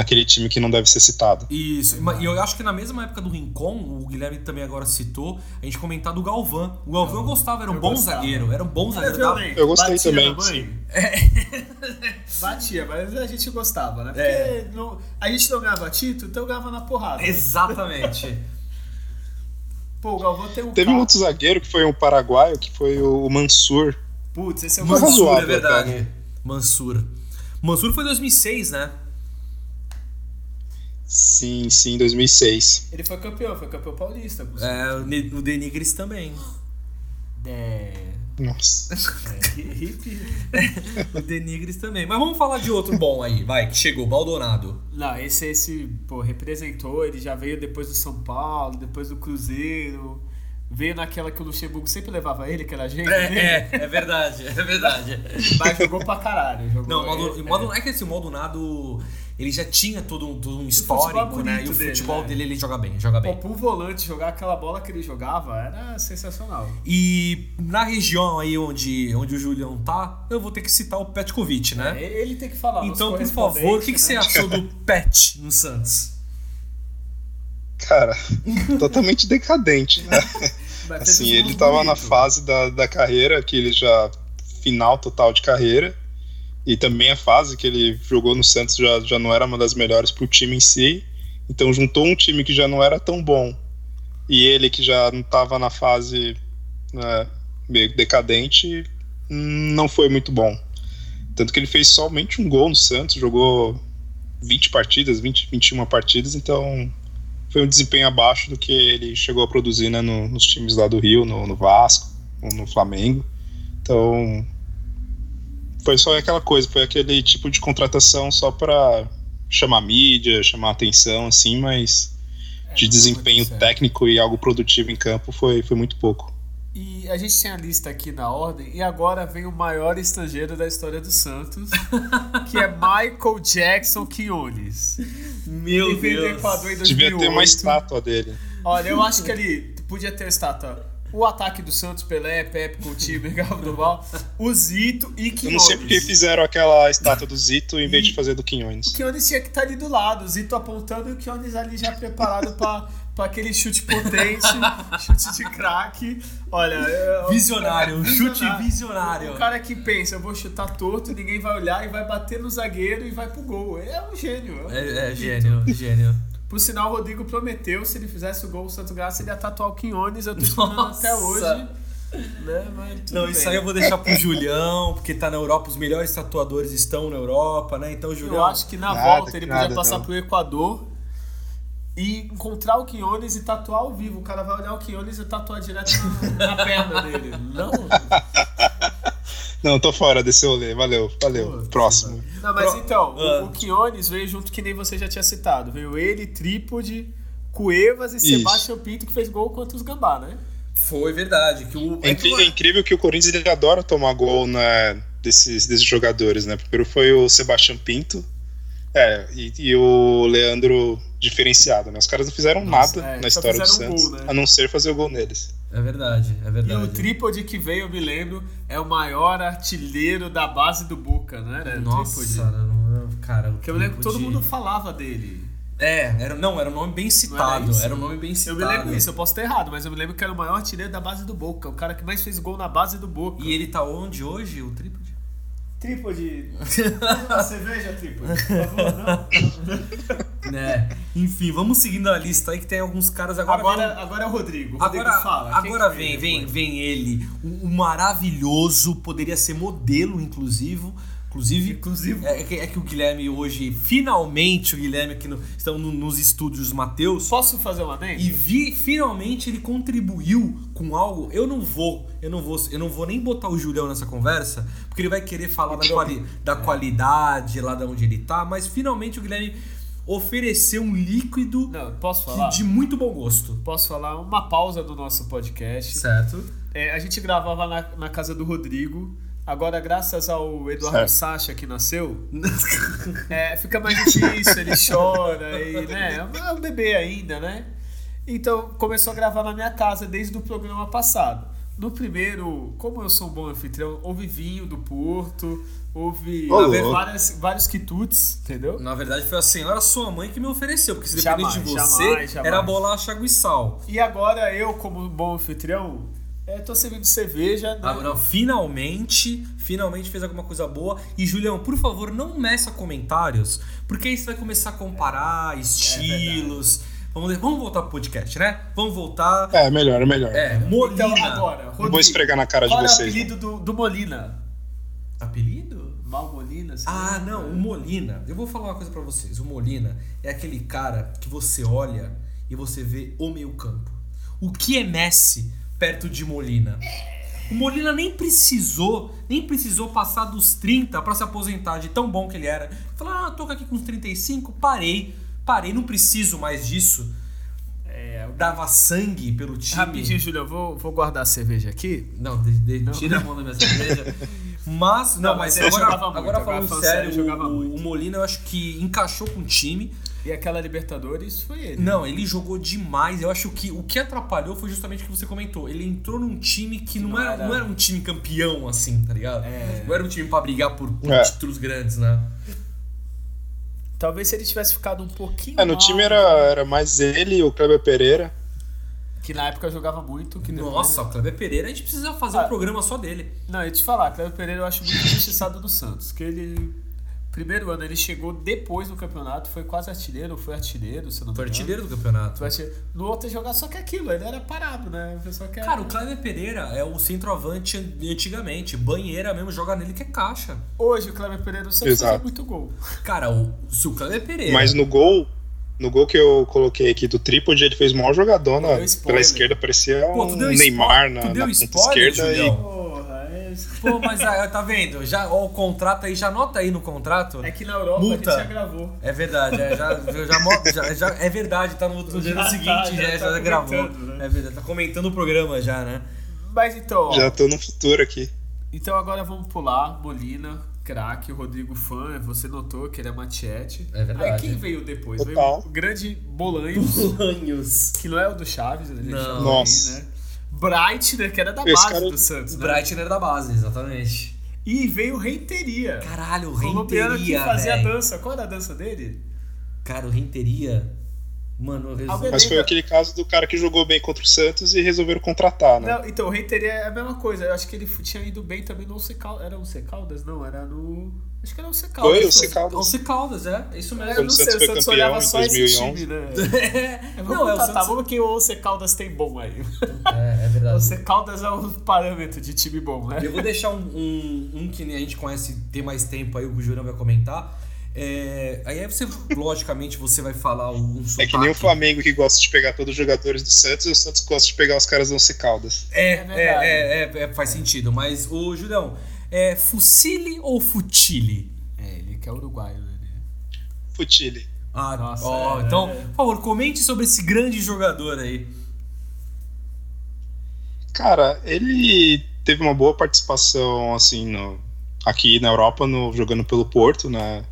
naquele time que não deve ser citado. Isso, e eu acho que na mesma época do Rincon, o Guilherme também agora citou, a gente comentar do Galvão. O Galvão eu gostava, era um Eu bom gostava. zagueiro, era um bom zagueiro. Dava- violento. Eu gostei Batia também, na mãe? Batia, mas a gente gostava, né? Porque É. não- a gente não ganhava título, então ganhava na porrada. Exatamente. Pô, o Galvão tem um Teve um outro zagueiro que foi um paraguaio, que foi o Mansur. Putz, esse é o Mansur. Mansur, é verdade. Mansur. Mansur foi 2006, né? Sim, sim, 2006. Ele foi campeão, foi campeão paulista. É, o Denigris também. É. Nossa. é, hip. O Denigris também. Mas vamos falar de outro bom aí, vai, que chegou, Maldonado. Não, esse, esse, pô, representou, ele já veio depois do São Paulo, depois do Cruzeiro. Veio naquela que o Luxemburgo sempre levava ele, que era a gente. É, é, é verdade, é verdade. Mas jogou pra caralho. Jogou, Não, o Maldo- é, Maldo- é que assim, o Maldonado, ele já tinha todo um, todo um futebol histórico, né? E o bonito dele, futebol né? dele, ele joga bem, joga Pô, bem. pro volante jogar aquela bola que ele jogava era sensacional. E na região aí onde, onde o Julião tá, eu vou ter que citar o Petkovic, né? É, Ele tem que falar. Então, por favor, o que, que você né? achou do Pet no Santos? Cara, totalmente decadente, né? Assim, ele tava na bonitos. fase da, da carreira, que ele já. final total de carreira. E também a fase que ele jogou no Santos já, já não era uma das melhores pro time em si. Então juntou um time que já não era tão bom. E ele que já não tava na fase né, meio decadente, não foi muito bom. Tanto que ele fez somente um gol no Santos, jogou 20 partidas, 20, 21 partidas, então foi um desempenho abaixo do que ele chegou a produzir né, no- nos times lá do Rio, no, no Vasco, no Flamengo. Então foi só aquela coisa, foi aquele tipo de contratação só para chamar mídia, chamar atenção, assim, mas É, de desempenho técnico e algo produtivo em campo foi, foi muito pouco. E a gente tem a lista aqui na ordem, e agora vem o maior estrangeiro da história do Santos, que é Michael Jackson Quinones. Meu Ele 2008. Devia ter uma estátua dele. Olha, eu acho que ele podia ter estátua. O ataque do Santos, Pelé, Pepe, Coutinho, Miguel Duval, o Zito e Eu Quinones. não sei porque fizeram aquela estátua do Zito em vez E- de fazer do O Quinhones. Quinones tinha que estar ali do lado, o Zito apontando e o Quinones ali já preparado pra, pra aquele chute potente, chute de craque. Olha, é- Visionário, um chute visionário. O cara que pensa, eu vou chutar torto, ninguém vai olhar e vai bater no zagueiro e vai pro gol. É um gênio. um É, é Zito. gênio, gênio. Por sinal, o Rodrigo prometeu, se ele fizesse o gol do Santo Graça, ele ia tatuar o Quinones. Eu tô esperando até hoje. Né? Mas tudo Não, bem. isso aí eu vou deixar pro Julião, porque tá na Europa, os melhores tatuadores estão na Europa, né? Então, Julião. Eu acho que na Nada, volta ele nada, podia passar não. pro Equador e encontrar o Quinones e tatuar ao vivo. O cara vai olhar o Quinones e tatuar direto na, na perna dele. Não? Não, tô fora desse rolê. Valeu, valeu. Pô, Próximo. Não, mas Pro- então, o- Ah. o, Quinones veio junto que nem você já tinha citado. Veio ele, Trípode, Cuevas e Isso. Sebastião Pinto, que fez gol contra os Gambá, né? Foi verdade. Que o, É, incri- é incrível que o Corinthians ele adora tomar gol né, desses, desses jogadores, né? Primeiro foi o Sebastião Pinto é, e, e o Leandro diferenciado, né? Os caras não fizeram Nossa, nada é, na história do fizeram um Santos, gol, né? a não ser fazer o gol neles. É verdade, é E verdade. o Trípode que veio, eu me lembro, é o maior artilheiro da base do Boca, né? Era o Nossa, Trípode. não- cara. o Porque eu lembro que todo mundo falava dele. É, era, não, era um nome bem citado. isso? Era um nome bem Eu citado. me lembro isso, eu posso estar errado, mas eu me lembro que era o maior artilheiro da base do Boca, o cara que mais fez gol na base do Boca. E ele tá onde hoje, o Trípode? Trípode. cerveja, Trípode, por favor, não. né? Enfim, vamos seguindo a lista aí que tem alguns caras agora. Agora, vem- agora é o Rodrigo. Rodrigo Agora, fala. Agora vem, vem, depois? vem ele, o, o maravilhoso, poderia ser modelo, inclusive. Inclusive, Inclusive. é, que- é que o Guilherme hoje, finalmente, o Guilherme aqui no, estão no- nos estúdios Matheus. Posso fazer uma adendo? E vi, finalmente ele contribuiu com algo. Eu não vou, eu não vou, eu não vou nem botar o Julião nessa conversa, porque ele vai querer falar da, quali- da qualidade lá de onde ele tá, mas finalmente o Guilherme ofereceu um líquido Não, posso que- falar? de muito bom gosto. Posso falar uma pausa do nosso podcast. Certo. É, a gente gravava na, na casa do Rodrigo. Agora, graças ao Eduardo Certo. Sacha que nasceu, é, fica mais difícil, ele chora e, né, é um bebê ainda, né? Então, começou a gravar na minha casa desde o programa passado. No primeiro, como eu sou um bom anfitrião, houve vinho do Porto, houve várias, vários quitutes, entendeu? Na verdade, foi a senhora sua mãe que me ofereceu, porque se dependesse de você, jamais, jamais. era bolacha, água e sal. E agora eu, como bom anfitrião, é, tô servindo cerveja. Né? Agora, finalmente, finalmente fez alguma coisa boa. E, Julião, por favor, não meça comentários, porque aí você vai começar a comparar estilos. Vamos, vamos voltar pro podcast, né? Vamos voltar. É, melhor, é melhor. É, Molina. Então, agora, Não Rodrigo, vou esfregar na cara de qual é o vocês. apelido do, do Molina? Apelido? Mal Molina? Ah, não, o Molina. Eu vou falar uma coisa pra vocês. O Molina é aquele cara que você olha e você vê o meio-campo. O que é Messi perto de Molina? O Molina nem precisou, nem precisou passar dos 30 pra se aposentar de tão bom que ele era. Falou: "Ah, tô aqui com uns 35, parei. Parei, não preciso mais disso." É, Dava sangue pelo time. Rapidinho, Júlio, eu vou, vou guardar a cerveja aqui. Não, de- de- tira a mão da minha cerveja. Mas, não, Não, mas agora, agora agora falando sério, sério, jogava o, muito. o Molina eu acho que encaixou com o time. E aquela Libertadores foi ele. Não, ele jogou demais. Eu acho que o que atrapalhou foi justamente o que você comentou. Ele entrou num time que não, não era, era- não era um time campeão, assim, tá ligado? É. Não era um time pra brigar por, por É. títulos grandes, né? Talvez se ele tivesse ficado um pouquinho É, no mais, time era, era mais ele e o Kleber Pereira. Que na época jogava muito. Que depois- Nossa, o Kleber Pereira, a gente precisa fazer Ah. um programa só dele. Não, eu ia te falar, Cleber Pereira eu acho muito injustiçado do Santos. Que ele. Primeiro ano ele chegou depois do campeonato, foi quase artilheiro, foi artilheiro, se eu não me Foi engano. artilheiro do campeonato. Foi artilheiro. No outro jogar só que aquilo, ele era parado, né? O pessoal quer. Cara, o Kleber Pereira é o centroavante antigamente. Banheira mesmo, joga nele que é caixa. Hoje o Kleber Pereira Exato. fazia muito gol. Cara, o, se o Kleber Pereira. Mas no gol, no gol que eu coloquei aqui do trípode, ele fez maior jogador na, Deu spoiler. pela esquerda, parecia Pô, um Neymar na, na ponta spoiler, esquerda Julião? Pô, mas ah, tá vendo? Já, ó, o contrato aí, já anota aí no contrato. É que na Europa Multa. a gente já gravou. É verdade, é, já, já, já mo- já- já- é verdade, tá no, no dia Já tá, seguinte, já já, tá já gravou. comentando, né? É verdade, tá comentando o programa já, né? Mas então, ó, já tô no futuro aqui. então agora vamos pular. Molina, craque, o Rodrigo fã, você notou que ele é Matiete. É verdade. Aí quem veio depois? Total. Veio o grande Bolanhos, Lanhos. que não é o do Chaves, ele Não. chama Nossa. aí, né? Né, que era da Esse base cara- do Santos, O né? Era da base, exatamente. E veio o Reiteria. Caralho, o colombiano que Renteria, fazia a velho. dança. Qual era a dança dele? Cara, o Renteria... Mano, eu Mas foi aquele caso do cara que jogou bem contra o Santos e resolveram contratar, né? Não, então, o Reiteria é a mesma coisa. Eu acho que ele tinha ido bem também no Secaldas. Era o Secaldas? Não, era no. Acho que era o Secaldas. Foi o Pô, Secaldas. Once Caldas, é, isso Eu mesmo. Quando não o sei, Santos o foi Santos campeão olhava em só esse 2011. time, né? É, vamos Não, é o contratar, Santos- vamos que o Secaldas tem bom aí. É, é verdade. O Secaldas é um parâmetro de time bom, né? Eu vou deixar um, um, um que nem a gente conhece, tem mais tempo aí, o Julião vai comentar. É, aí você, logicamente, você vai falar um É que nem o sotaque. Flamengo que gosta de pegar todos os jogadores do Santos e o Santos gosta de pegar os caras do Once Caldas. É, É é, é, é, é, faz sentido. Mas, o Julião, é Fucile ou Futile? É, ele que é uruguaio, né? Futile. Ah, Nossa, ó, é, então, é. por favor, comente sobre esse grande jogador aí. Cara, ele teve uma boa participação, assim, no, aqui na Europa, no, jogando pelo Porto, né?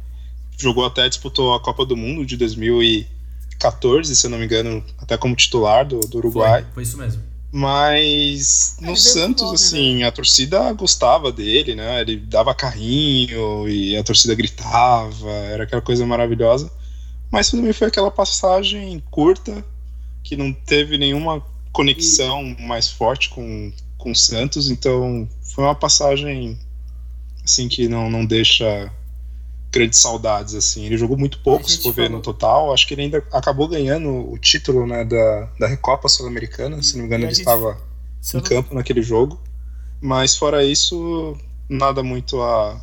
Jogou até, disputou a Copa do Mundo de 2014, se eu não me engano, até como titular do, do Uruguai. Foi, foi isso mesmo. Mas no Santos, nome, assim, a torcida gostava dele, né? Ele dava carrinho e a torcida gritava, era aquela coisa maravilhosa. Mas também foi aquela passagem curta que não teve nenhuma conexão mais forte com, com o Santos, então foi uma passagem assim que não, não deixa grandes saudades assim. Ele jogou muito pouco, se for ver no total. Acho que ele ainda acabou ganhando o título né, da, da Recopa Sul-Americana. Se não me engano, ele gente- estava em campo naquele jogo. Mas fora isso, nada muito a,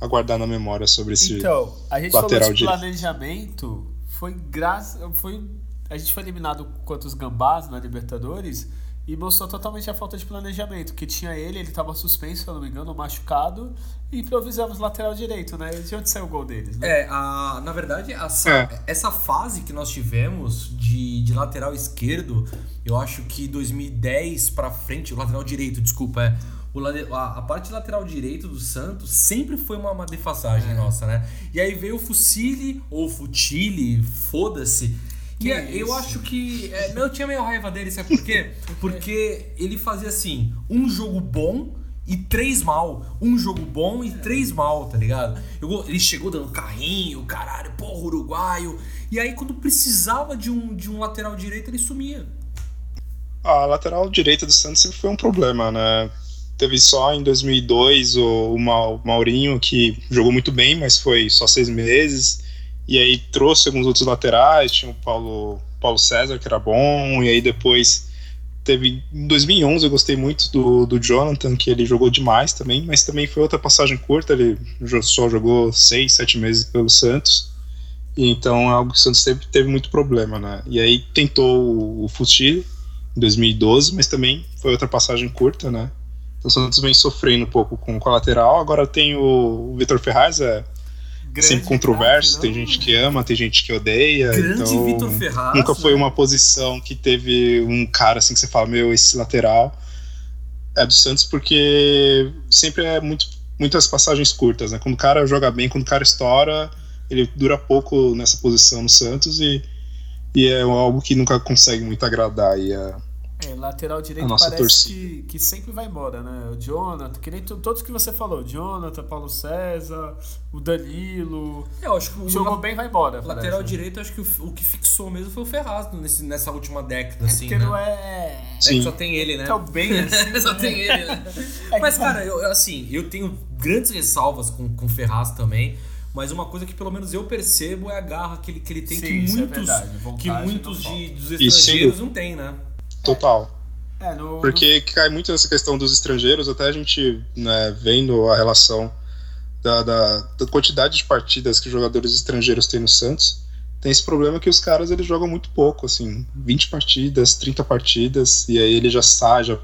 a guardar na memória sobre esse. Então, a gente lateral falou de direito. planejamento, foi graças. Foi, a gente foi eliminado contra os Gambás na Libertadores e mostrou totalmente a falta de planejamento, que tinha ele, ele estava suspenso, se eu não me engano, machucado, e improvisamos lateral direito, né? De onde saiu o gol deles, né? É, a, na verdade, essa, É. essa fase que nós tivemos de, de lateral esquerdo, eu acho que 2010 pra frente, o lateral direito, desculpa, é. O, a, a parte lateral direito do Santos sempre foi uma, uma defasagem nossa, né? E aí veio o Fucile, ou Futile, foda-se. E é, eu acho que. é, não, eu tinha meio raiva dele, sabe por quê? Porque ele fazia assim: um jogo bom e três mal. Um jogo bom e três mal, tá ligado? Eu- ele chegou dando carrinho, caralho, porra, uruguaio. E aí, quando precisava de um, de um lateral direito, ele sumia. A lateral direita do Santos sempre foi um problema, né? Teve só em 2002 o, o Maurinho, que jogou muito bem, mas foi só seis meses. E aí trouxe alguns outros laterais, tinha o Paulo, Paulo César, que era bom, e aí depois teve. Em 2011 eu gostei muito do, do Jonathan, que ele jogou demais também, mas também foi outra passagem curta, ele só jogou seis, sete meses pelo Santos. E então é algo que o Santos sempre teve muito problema, né? E aí tentou o, o em 2012, mas também foi outra passagem curta, né? Então o Santos vem sofrendo um pouco com, com a lateral. Agora tem o, o Vitor Ferraz, é Grande sempre controverso, tem gente que ama, tem gente que odeia. Grande então, Vitor Ferraz. Nunca foi né? uma posição que teve um cara assim que você fala, meu, esse lateral é do Santos, porque sempre é muito, muitas passagens curtas, né? Quando o cara joga bem, quando o cara estoura, ele dura pouco nessa posição no Santos e, e é algo que nunca consegue muito agradar aí a, É, lateral direito A nossa parece torcida. que, que sempre vai embora, né? O Jonathan, que nem to- todos que você falou, Jonathan, Paulo César, o Danilo. É, eu acho que o Jogou bem, vai embora. lateral parece. né? direito, acho que o, o que fixou mesmo foi o Ferraz nesse, nessa última década, É assim. porque né? não é. É que Sim. só tem ele, né? Tão bem assim. Só né? tem ele, né? É Mas, cara, eu, assim, eu tenho grandes ressalvas com, com o Ferraz também. Mas uma coisa que pelo menos eu percebo é a garra que ele, que ele tem Sim, que é muitos, verdade, vontade que muitos de, dos estrangeiros sem não tem, né? Total. É, no, Porque cai muito essa questão dos estrangeiros, até a gente né, vendo a relação da, da, da quantidade de partidas que jogadores estrangeiros têm no Santos, tem esse problema que os caras eles jogam muito pouco, assim, 20 partidas, 30 partidas, e aí ele já sai, já,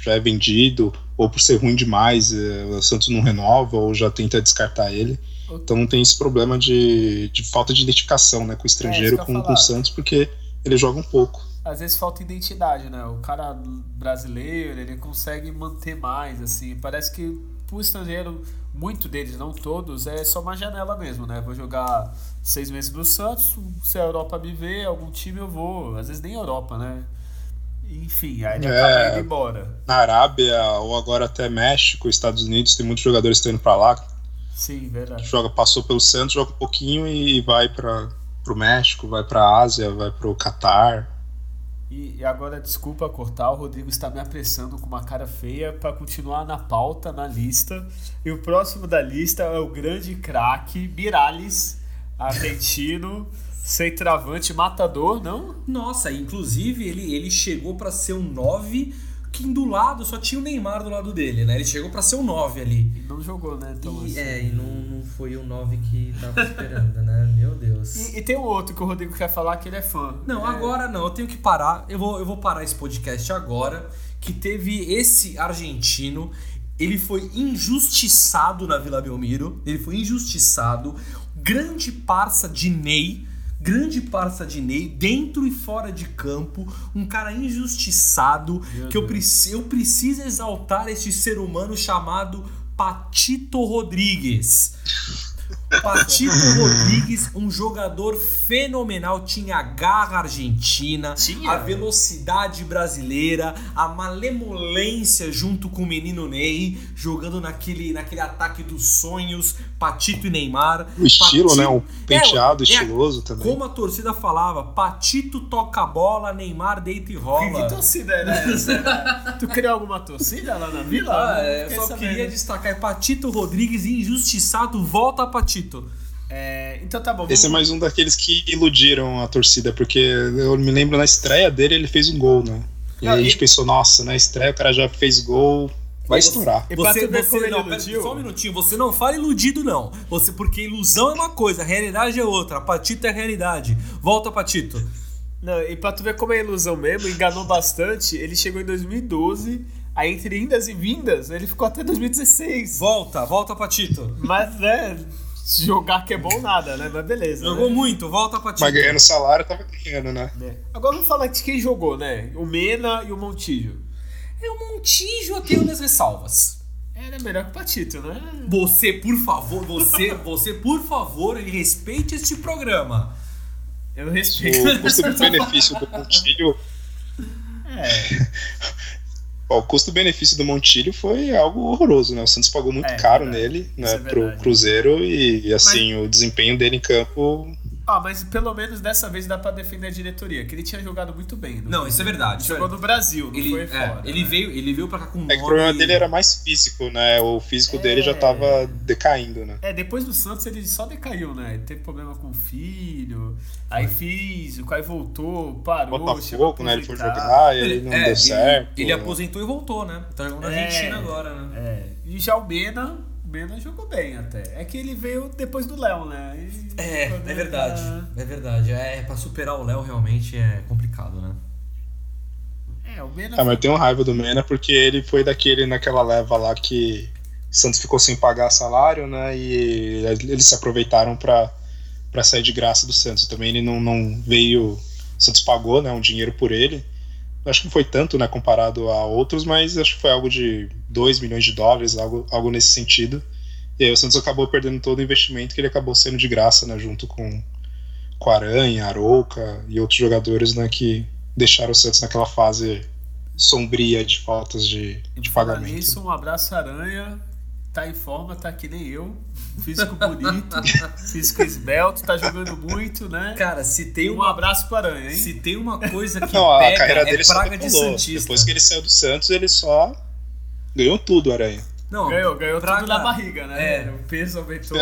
já é vendido, ou por ser ruim demais, eh, o Santos não renova, ou já tenta descartar ele. Então não tem esse problema de, de falta de identificação né, com o estrangeiro, É, que eu com, com o. Santos, porque eles jogam pouco. às vezes falta identidade, né? O cara brasileiro, ele consegue manter mais, assim. Parece que pro estrangeiro, muito deles, não todos, é só uma janela mesmo, né? Vou jogar seis meses no Santos, se a Europa me ver, algum time eu vou. Às vezes nem Europa, né? Enfim, aí ele É. acaba indo embora. Na Arábia, ou agora até México, Estados Unidos, tem muitos jogadores que estão indo pra lá, Sim, verdade. joga, passou pelo Santos, joga um pouquinho e vai para pro México, vai pra Ásia, vai pro Catar. E, e agora, desculpa cortar, o Rodrigo está me apressando com uma cara feia para continuar na pauta, na lista. E o próximo da lista é o grande craque Miralles, argentino, centroavante, matador, não? Nossa, inclusive ele, ele chegou pra ser um 9, que do lado só tinha o Neymar do lado dele, né? Ele chegou pra ser um 9 ali. E não jogou, né? Então, E, assim. é, e não, não foi o 9 que tava esperando, né? Meu Deus. E, e tem um outro que o Rodrigo quer falar que ele é fã. Não, É, agora não, eu tenho que parar. Eu vou, eu vou parar esse podcast agora. Que teve esse argentino. Ele foi injustiçado na Vila Belmiro. Ele foi injustiçado. Grande parça de Ney. Grande parça de Ney, dentro e fora de campo. Um cara injustiçado. Meu que eu, preci- eu preciso exaltar este ser humano chamado Patito Rodrigues. Patito Rodrigues, um jogador fenomenal, tinha a garra argentina, Tinha? a velocidade brasileira, a malemolência junto com o menino Ney, jogando naquele, naquele ataque dos sonhos, Patito e Neymar. O estilo, Patito- né? Um penteado É, é, estiloso também. Como a torcida falava, Patito toca a bola, Neymar deita e rola. que torcida era essa? tu criou alguma torcida lá na vila? Ah, é, eu só sabendo. queria destacar, é Patito Rodrigues injustiçado, volta Patito. É, então tá bom. Esse é mais um daqueles que iludiram a torcida, porque eu me lembro na estreia dele ele fez um gol, né? E Não, aí a e- gente pensou, nossa, na estreia o cara já fez gol, vai Você- estourar. E pra Você, tu ver você não, pera, só um minutinho, você não fala iludido, não. Você, porque ilusão é uma coisa, realidade é outra. Patito é realidade. Volta, Patito. Não, e pra tu ver como é ilusão mesmo, enganou bastante, ele chegou em 2012, aí entre indas e vindas, ele ficou até 2016. Volta, volta pra Tito. Mas, né, jogar que é bom nada, né? Mas beleza. Jogou né? muito, volta pra Tito. Mas ganhando salário, tava ganhando, né? É. Agora vamos falar de quem jogou, né? O Mena e o Montijo. É o Montijo, eu tenho minhas ressalvas. Era melhor que o Patito, né? Você, por favor, você, você, por favor, respeite este programa. Eu respeito. O custo-benefício do Montilho. É, Ó, o custo-benefício do Montilho foi algo horroroso, né? O Santos pagou muito É, caro verdade. nele, Isso né, é pro. Cruzeiro e, assim, o desempenho dele em campo. Ah, mas pelo menos dessa vez dá pra defender a diretoria, que ele tinha jogado muito bem. no Não, isso é verdade. Jogou no Brasil, não Ele, foi é, fora. ele né? veio, ele veio pra cá com um É que o nome- problema dele era mais físico, né? O físico dele já É. tava decaindo, né? É, depois do Santos ele só decaiu, né? Ele teve problema com o filho, aí físico, aí voltou, parou, chegou Botafogo, né? Ele foi jogar, ele não é, deu certo. Ele, ele aposentou e voltou, né? Tá jogando na É. Argentina agora, né? É, e já o Mena, o Mena jogou bem até. É que ele veio depois do Léo, né? Aí É, é verdade. tá- É verdade. É, pra superar o Léo realmente é complicado, né? É, o Mena. Ah, mas eu tenho raiva do Mena porque ele foi daquele naquela leva lá que Santos ficou sem pagar salário, né? E eles se aproveitaram pra para sair de graça do Santos. Também ele não, não veio. O Santos pagou, né? Um dinheiro por ele. Acho que não foi tanto, né? Comparado a outros, mas acho que foi algo de 2 milhões de dólares, algo, algo nesse sentido. E aí o Santos acabou perdendo todo o investimento que ele acabou sendo de graça, né? Junto com, com Aranha, Arouca e outros jogadores, né? Que deixaram o Santos naquela fase sombria de faltas de, de Falar pagamento. nisso, um abraço Aranha. Tá em forma, tá que nem eu. Físico bonito, físico esbelto, tá jogando muito, né? Cara, se tem Um uma, abraço pro Aranha, hein? se tem uma coisa que Não, a pega carreira dele é só praga de. Santista. Depois que ele saiu do Santos, ele só ganhou tudo, Aranha. Não, Ganhou, ganhou praga, tudo na barriga, né? É. O peso aumentou.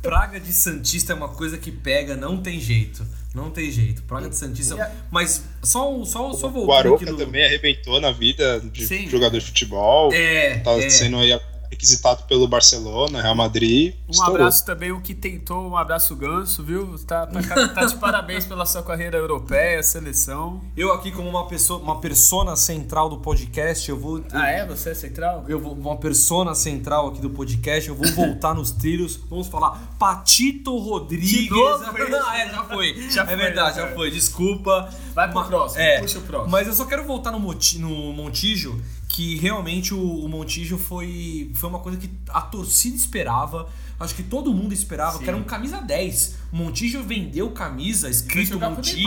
Praga de Santista é uma coisa que pega, não tem jeito. Não tem jeito. Praga de Santista. A- Mas só, só, só O voltando aqui Arouca no... também arrebentou na vida de Sim. jogador de futebol. É, Tá é. sendo aí requisitado pelo Barcelona, Real Madrid. Um estourou. abraço também, o que tentou, um abraço Ganso, viu? Tá, tá, tá de parabéns pela sua carreira europeia, seleção. Eu aqui como uma pessoa, uma persona central do podcast, eu vou Ah, é? Você é central? eu vou uma persona central aqui do podcast, eu vou voltar nos trilhos, vamos falar Patito Rodrigues. De novo? Não, é, já foi. Já é foi, verdade, já já foi. Desculpa. Vai pro Ma- próximo, é, puxa o próximo. Mas eu só quero voltar no, Moti- no Montijo, que realmente o, o Montijo foi, foi uma coisa que a torcida esperava. Acho que todo mundo esperava, Sim. que era um camisa 10. O Montijo vendeu camisa escrito Montijo.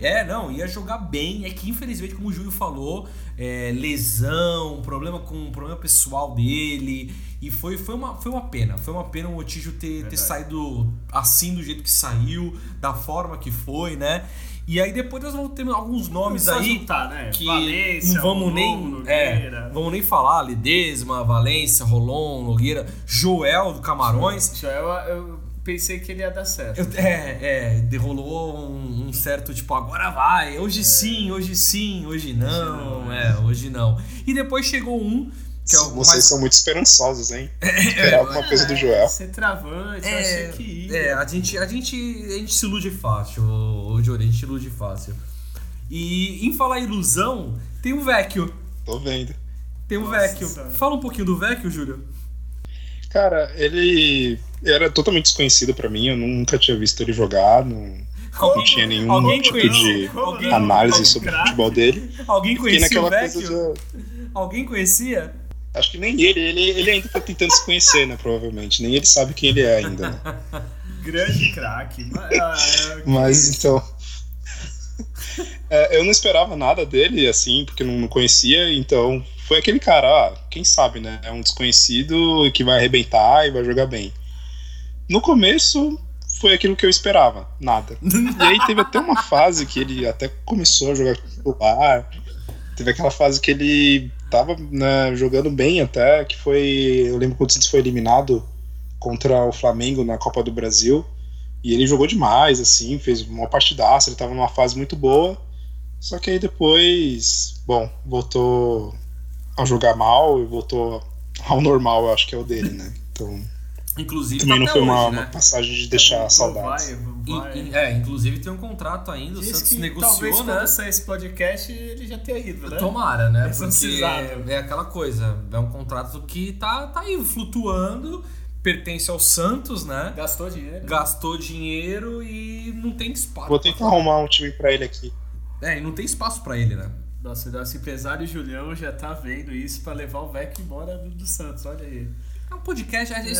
É, não, ia jogar bem. É que infelizmente, como o Júlio falou, é, lesão, problema com problema pessoal dele. E foi, foi, uma, foi uma pena. Foi uma pena o Montijo ter, ter saído assim do jeito que saiu, da forma que foi, né? E aí depois nós vamos ter alguns nomes Só aí juntar, né? que Valência, não vamos Rolon, nem Nogueira. é, vamos nem falar Ledesma, Valência, Rolon, Nogueira, Joel do Camarões. Joel, eu pensei que ele ia dar certo. Eu- é, é, derrolou um, um certo tipo, agora vai, hoje É. sim, hoje sim, hoje não, é, hoje não. E depois chegou um, que é o Vocês mais... são muito esperançosos, hein? Esperava alguma coisa do Joel. Ser travante, eu achei que ia. É, a gente, a gente, a gente se ilude fácil, gente se ilude fácil. E em falar ilusão, tem o Vecchio. Tô vendo. Tem o Nossa Vecchio. Fala um pouquinho do Vecchio, Júlio. Cara, ele era totalmente desconhecido pra mim, eu nunca tinha visto ele jogar, não, não tinha nenhum Alguém tipo conhece? de Alguém- análise alguém sobre o futebol dele. Alguém conhecia o Vecchio? de, Alguém conhecia? Acho que nem ele, ele, ele ainda tá tentando se conhecer, né? Provavelmente. Nem ele sabe quem ele é ainda, né? Grande craque. Mas, ah, que Mas então. É, eu não esperava nada dele, assim, porque não, não conhecia, então foi aquele cara, ah, quem sabe, né? É um desconhecido que vai arrebentar e vai jogar bem. No começo foi aquilo que eu esperava, nada. E aí teve até uma fase que ele até começou a jogar titular. Teve aquela fase que ele tava né, jogando bem até, que foi. Eu lembro quando o foi eliminado contra o Flamengo na Copa do Brasil. E ele jogou demais, assim, fez uma partidaça, ele tava numa fase muito boa. Só que aí depois, bom, voltou a jogar mal e voltou ao normal, eu acho que é o dele, né? Então, Inclusive, Também tá não foi uma, hoje, uma né? passagem de deixar saudades. Vai, In- vai. in- é, inclusive tem um contrato ainda, o Diz Santos que negociou, talvez né? quando sair esse podcast ele já tenha ido, né? Tomara, né? É Porque precisado. é aquela coisa, é um contrato que tá, tá aí flutuando, pertence ao Santos, né? Gastou dinheiro. Gastou dinheiro e não tem espaço. Vou tentar arrumar um time pra ele aqui. É, e não tem espaço pra ele, né? Nossa, o nosso empresário Julião já tá vendo isso pra levar o Vec embora do, do Santos, olha aí. É um podcast, é,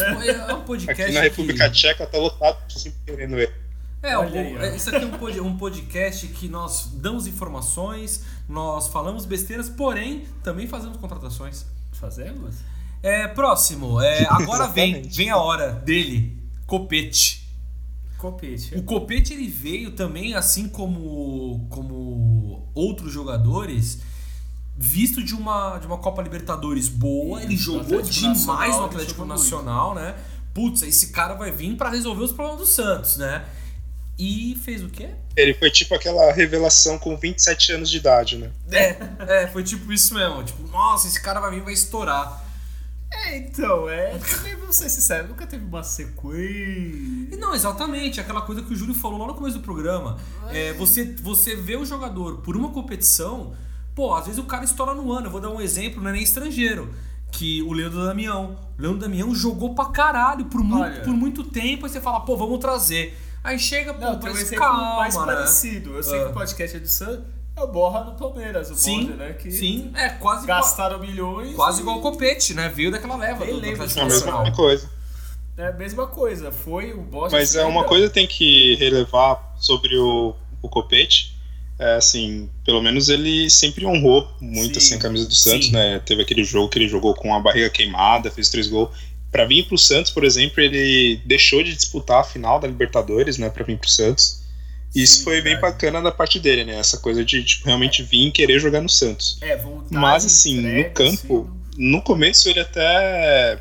é um podcast Aqui na que- República Tcheca tá lotado de time querendo ele. É, ó. é, isso aqui é um, pod- um podcast que nós damos informações, nós falamos besteiras, porém também fazemos contratações. Fazemos? É, próximo, é, agora vem, vem a hora dele, Copete. Copete. O Copete ele veio também, assim como, como outros jogadores, visto de uma, de uma Copa Libertadores boa, ele jogou Atlético demais Nacional, no Atlético Nacional, né? Putz, esse cara vai vir pra resolver os problemas do Santos, né? E fez o quê? Ele foi tipo aquela revelação com 27 anos de idade, né? É, é, foi tipo isso mesmo. Tipo, nossa, esse cara vai vir e vai estourar. É, então, é. Também, vou ser sincero, nunca teve uma sequência. Não, exatamente, aquela coisa que o Júlio falou lá no começo do programa. É, você, você vê o jogador por uma competição, pô, às vezes o cara estoura no ano. Eu vou dar um exemplo, não é nem estrangeiro. Que o Leandro Damião. O Leandro Damião jogou pra caralho por, muito, Olha. por muito tempo. Aí você fala, pô, vamos trazer. Aí chega, pô, Não, um mas exemplo calma, mais né? parecido. Eu sei Ah. que o podcast é do Santos, é o Borra no Palmeiras, o Sim, bonde, né? Que sim, é quase, gastaram milhões. quase e- igual o Copete, né? Veio daquela leva Nem do, do lembro Atlético É a mesma coisa. É a mesma coisa. Foi o Borja. Mas é uma coisa que tem que relevar sobre o, o Copete. É assim, pelo menos ele sempre honrou muito Sim, assim, a camisa do Santos, sim. né? Teve aquele jogo que ele jogou com a barriga queimada, fez três gols. Pra vir pro Santos, por exemplo, ele deixou de disputar a final da Libertadores, né? Pra vir pro Santos. Isso Sim, foi bem verdade. bacana da parte dele, né? Essa coisa de tipo, realmente vir e querer jogar no Santos. É, vontade, Mas assim, entrega, no campo, assim, no começo ele até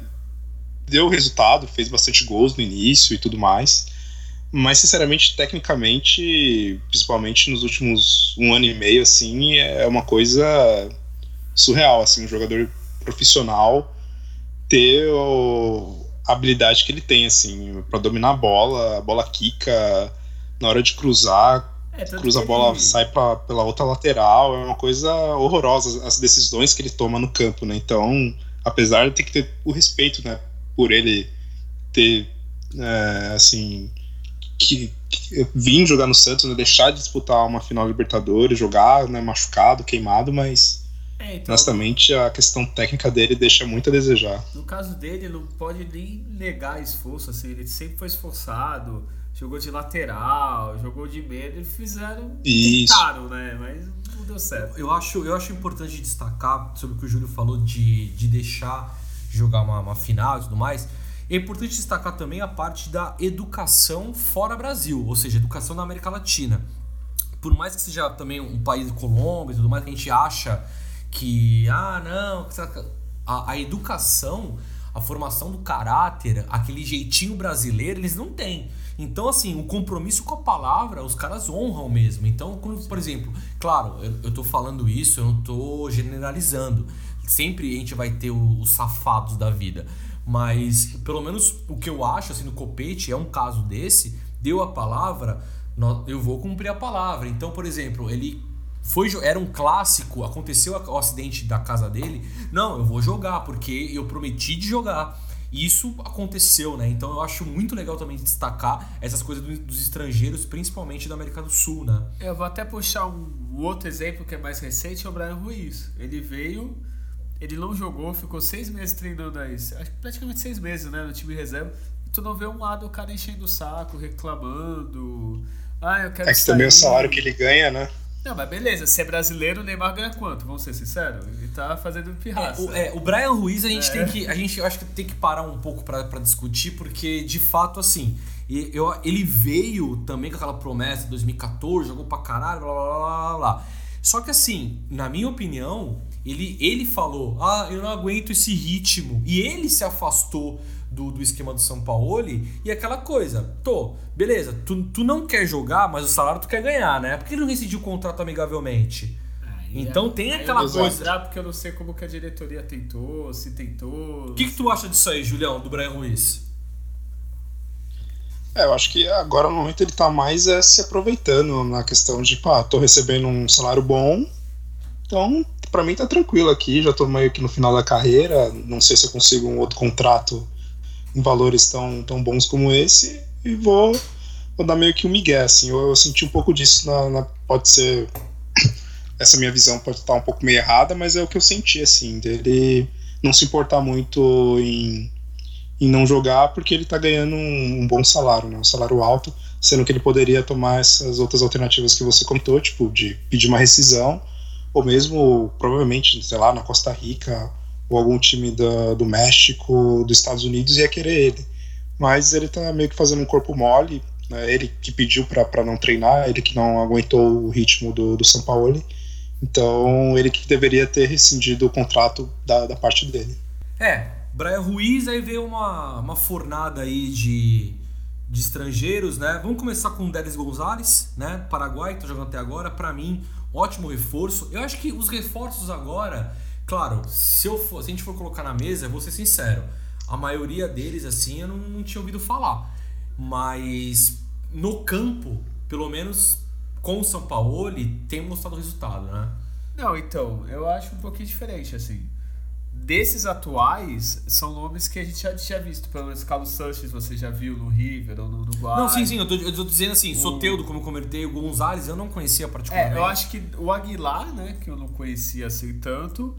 deu resultado, fez bastante gols no início e tudo mais. Mas sinceramente, tecnicamente, principalmente nos últimos um ano e meio, assim, é uma coisa surreal, assim, um jogador profissional ter o- a habilidade que ele tem, assim, para dominar a bola, a bola quica na hora de cruzar, é, cruza a bola, ele- sai pra, pela outra lateral, é uma coisa horrorosa as decisões que ele toma no campo, né? Então, apesar de ter que ter o respeito, né, por ele ter, é, assim, que, que vir jogar no Santos, né, deixar de disputar uma final Libertadores, jogar, né, machucado, queimado, mas É, então, honestamente a questão técnica dele deixa muito a desejar. no caso dele, não pode nem negar esforço, assim, ele sempre foi esforçado, jogou de lateral, jogou de meio, eles fizeram, Isso. tentaram, né, mas não deu certo. Eu acho, eu acho importante destacar sobre o que o Júlio falou de, de deixar jogar uma, uma final e tudo mais. É importante destacar também a parte da educação fora Brasil, ou seja, educação na América Latina. Por mais que seja também um país Colômbia e tudo mais, que a gente acha que, ah, não, que saca- a, a educação, a formação do caráter, aquele jeitinho brasileiro, eles não têm. Então, assim, o compromisso com a palavra, os caras honram mesmo. Então, quando, por exemplo, claro, eu, eu tô falando isso, eu não tô generalizando. Sempre a gente vai ter os safados da vida. Mas, pelo menos, o que eu acho, assim, no Copete, é um caso desse, deu a palavra, eu vou cumprir a palavra. Então, por exemplo, ele foi era um clássico, aconteceu o acidente da casa dele. Não, eu vou jogar porque eu prometi de jogar. E isso aconteceu, né? Então eu acho muito legal também destacar essas coisas do- dos estrangeiros, principalmente da América do Sul, né? Eu vou até puxar um, outro exemplo que é mais recente, é o Brian Ruiz. Ele veio, ele não jogou, ficou seis meses treinando aí, acho que praticamente seis meses, né, no time reserva. E tu não vê um lado o cara enchendo o saco, reclamando. Ah, eu quero É que também o sair. salário que ele ganha, né? Não, mas beleza, se é brasileiro, o Neymar ganha quanto? Vamos ser sinceros? Ele tá fazendo pirraça. O, é, o Brian Ruiz a gente É. tem que. A gente eu acho que tem que parar um pouco pra pra discutir, porque de fato, assim, eu, ele veio também com aquela promessa de 2014, jogou pra caralho, blá blá blá blá blá. Só que assim, na minha opinião, ele, ele falou: Ah, eu não aguento esse ritmo. E ele se afastou do, do esquema do São Paulo e aquela coisa, tô, beleza, tu, tu não quer jogar, mas o salário tu quer ganhar, né? Por que ele não rescindiu o contrato amigavelmente? Aí, Então aí tem eu aquela não vou coisa- entrar porque eu não sei como que a diretoria tentou, se tentou. O que, que tu acha disso aí, Julião, do Brian Ruiz? É, eu acho que agora no momento ele tá mais é, se aproveitando na questão de, pá, tô recebendo um salário bom, então para mim tá tranquilo aqui, já tô meio que no final da carreira, não sei se eu consigo um outro contrato valores tão, tão bons como esse, e vou, vou dar meio que um migué, assim, eu, eu senti um pouco disso, na, na, pode ser, essa minha visão pode estar um pouco meio errada, mas é o que eu senti, assim, dele não se importar muito em em não jogar porque ele está ganhando um, um, bom salário, né, um salário alto, sendo que ele poderia tomar essas outras alternativas que você contou, tipo de pedir uma rescisão, ou mesmo provavelmente, sei lá, na Costa Rica ou algum time do, México, dos Estados Unidos ia querer ele. Mas ele está meio que fazendo um corpo mole, né, ele que pediu para não treinar, ele que não aguentou o ritmo do, do São Paulo, então ele que deveria ter rescindido o contrato da, da parte dele. É, Brian Ruiz, aí veio uma, uma fornada aí de, de estrangeiros, né? Vamos começar com o Delis Gonzalez, né? Paraguai, tá jogando até agora. Para mim, ótimo reforço. Eu acho que os reforços agora, claro, se, eu for, se a gente for colocar na mesa, eu vou ser sincero, a maioria deles, assim, eu não, não tinha ouvido falar. Mas no campo, pelo menos com o São Paulo, tem mostrado resultado, né? Não, então, eu acho um pouquinho diferente, assim desses atuais, são nomes que a gente já tinha visto. Pelo menos Carlos Sanches você já viu no River ou no Uruguai. Não, sim, sim. Eu tô, eu tô dizendo assim, o... Soteudo, como eu comentei, o Gonzalez eu não conhecia particularmente. É, eu acho que o Aguilar, né, que eu não conhecia assim tanto.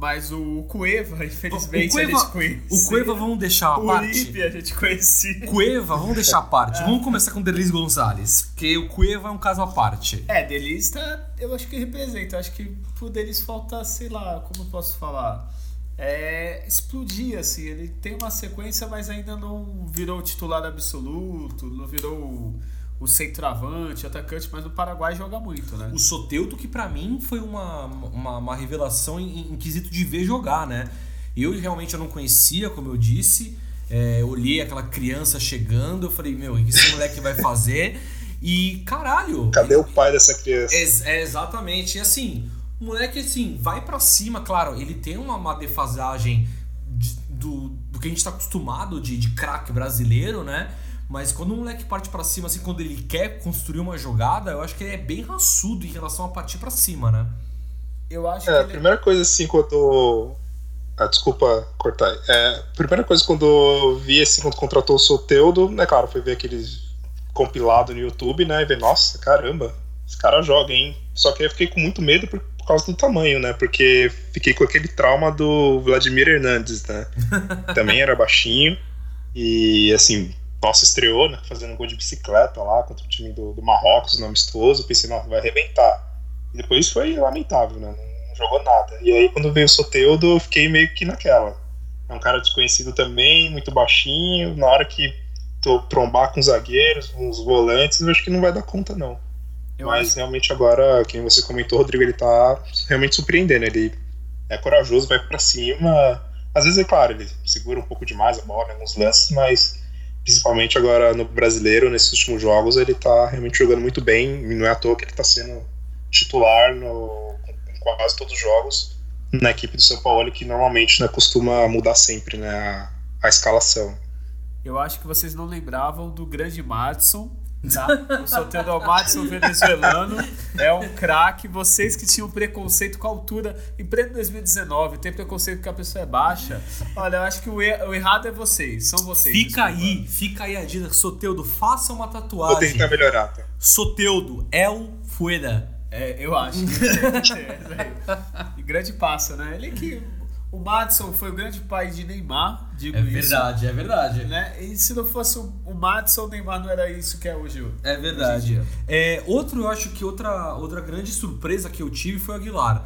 Mas o Cueva, infelizmente, o Cueva, a gente conhecia. O Cueva vamos deixar a parte. O Lipe a gente conhecia. Cueva, vamos deixar a parte. É. Vamos começar com o Delis Gonzalez, porque o Cueva é um caso à parte. É, Delis tá, eu acho que representa. Acho que pro Delis falta, sei lá, como eu posso falar é, explodir, assim. Ele tem uma sequência, mas ainda não virou titular absoluto, não virou o centroavante, atacante, mas o Paraguai joga muito, né? O Soteudo, que para mim foi uma, uma, uma revelação em, em, quesito de ver jogar, né? Eu realmente eu não conhecia, como eu disse. É, olhei aquela criança chegando, eu falei, meu, o que esse moleque vai fazer? E caralho! Cadê o pai dessa criança? É, é exatamente. E assim, o moleque, assim, vai para cima, claro, ele tem uma, uma defasagem de, do, do que a gente tá acostumado de, de craque brasileiro, né? Mas quando o moleque parte para cima, assim, quando ele quer construir uma jogada, eu acho que ele é bem raçudo em relação a partir para cima, né? Eu acho é, que. A primeira coisa, assim, quando. Ah, desculpa cortar. É, a primeira coisa quando eu vi, assim, quando contratou o Soteudo, né, claro, foi ver aqueles compilado no YouTube, né? E ver, nossa, caramba, esse cara joga, hein? Só que eu fiquei com muito medo porque causa do tamanho, né? Porque fiquei com aquele trauma do Vladimir Hernandes, né? Também era baixinho. E assim, nossa, estreou, né? Fazendo um gol de bicicleta lá contra o time do, do Marrocos, no amistoso. Pensei, nossa, vai arrebentar. E depois foi lamentável, né? Não jogou nada. E aí, quando veio o Soteudo, eu fiquei meio que naquela. É um cara desconhecido também, muito baixinho. Na hora que tô trombar com os zagueiros, com os volantes, eu acho que não vai dar conta, não. Eu Mas acho... realmente agora, quem você comentou, Rodrigo, ele tá realmente surpreendendo. Ele é corajoso, vai para cima. Às vezes, é claro, ele segura um pouco demais a bola em alguns lances, mas principalmente agora no brasileiro, nesses últimos jogos, ele tá realmente jogando muito bem. Não é à toa que ele tá sendo titular no, em quase todos os jogos na equipe do São Paulo, que normalmente né, costuma mudar sempre né, a, a escalação. Eu acho que vocês não lembravam do grande Madison, Tá? O Soteldo Madison venezuelano é um craque. Vocês que tinham preconceito com a altura, em pleno 2019, tem preconceito que a pessoa é baixa. Olha, eu acho que o, er o errado é vocês. São vocês. Fica aí, fica aí a dica. Soteudo, faça uma tatuagem. Vou tentar melhorar. Tá? Soteudo, El Fueda. É, eu acho. Que é, é, grande passo, né? Ele que o Madison foi o grande pai de Neymar, digo É isso, verdade, é verdade. Né? E se não fosse o Madison, o Neymar não era isso que é hoje. É verdade. É, outro, eu acho que outra, outra grande surpresa que eu tive foi o Aguilar.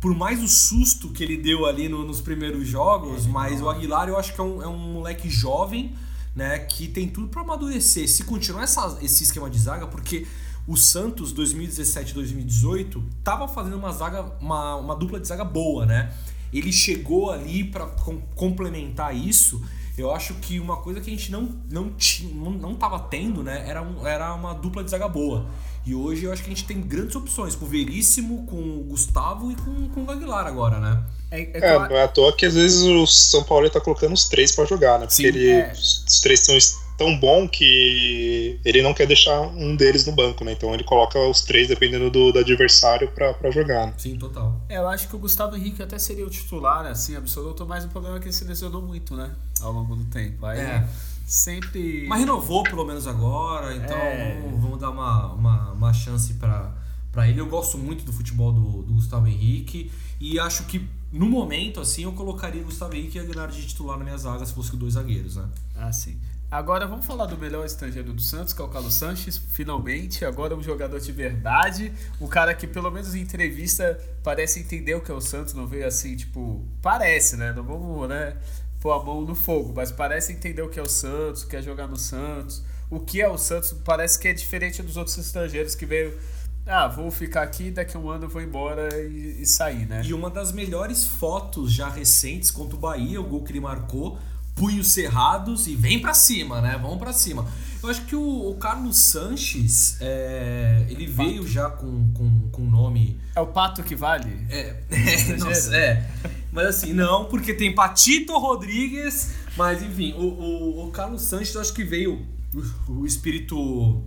Por mais o susto que ele deu ali no, nos primeiros jogos, é, mas o Aguilar eu acho que é um, é um moleque jovem, né, que tem tudo para amadurecer. Se continuar essa, esse esquema de zaga, porque o Santos 2017-2018 tava fazendo uma zaga, uma, uma dupla de zaga boa, né? Ele chegou ali para com, complementar isso. Eu acho que uma coisa que a gente não não tinha, não, não tava tendo, né, era, um, era uma dupla de zaga boa. E hoje eu acho que a gente tem grandes opções, com o Veríssimo, com o Gustavo e com, com o Aguilar agora, né? É, é, é, é à toa que às vezes o São Paulo tá colocando os três para jogar, né? Porque Sim, ele, é. os três estão tão bom que ele não quer deixar um deles no banco, né? Então ele coloca os três dependendo do, do adversário para jogar. Né? Sim, total. É, eu acho que o Gustavo Henrique até seria o titular, assim, absoluto, mas o problema é que ele se lesionou muito, né? Ao longo do tempo. Aí É. sempre. Mas renovou pelo menos agora, então É. vamos, vamos dar uma, uma, uma chance pra, pra ele. Eu gosto muito do futebol do, do Gustavo Henrique e acho que no momento, assim, eu colocaria Gustavo Henrique e Aguilar de titular na minha zaga se fosse dois zagueiros, né? Ah, sim. Agora vamos falar do melhor estrangeiro do Santos, que é o Carlos Sanches, finalmente. Agora um jogador de verdade. Um cara que, pelo menos em entrevista, parece entender o que é o Santos, não veio assim, tipo. Parece, né? Não vamos, né? Pôr a mão no fogo, mas parece entender o que é o Santos, quer jogar no Santos. O que é o Santos parece que é diferente dos outros estrangeiros que veio. Ah, vou ficar aqui, daqui a um ano eu vou embora e, e sair, né? E uma das melhores fotos já recentes contra o Bahia, o gol que ele marcou, punhos cerrados e vem pra cima, né? Vamos pra cima. Eu acho que o, o Carlos Sanches, é, ele veio já com, com, com nome É o pato que vale? É, é, nossa, é. Mas assim, não, porque tem Patito Rodrigues, mas enfim, o, o, o Carlos Sanches, eu acho que veio o, o espírito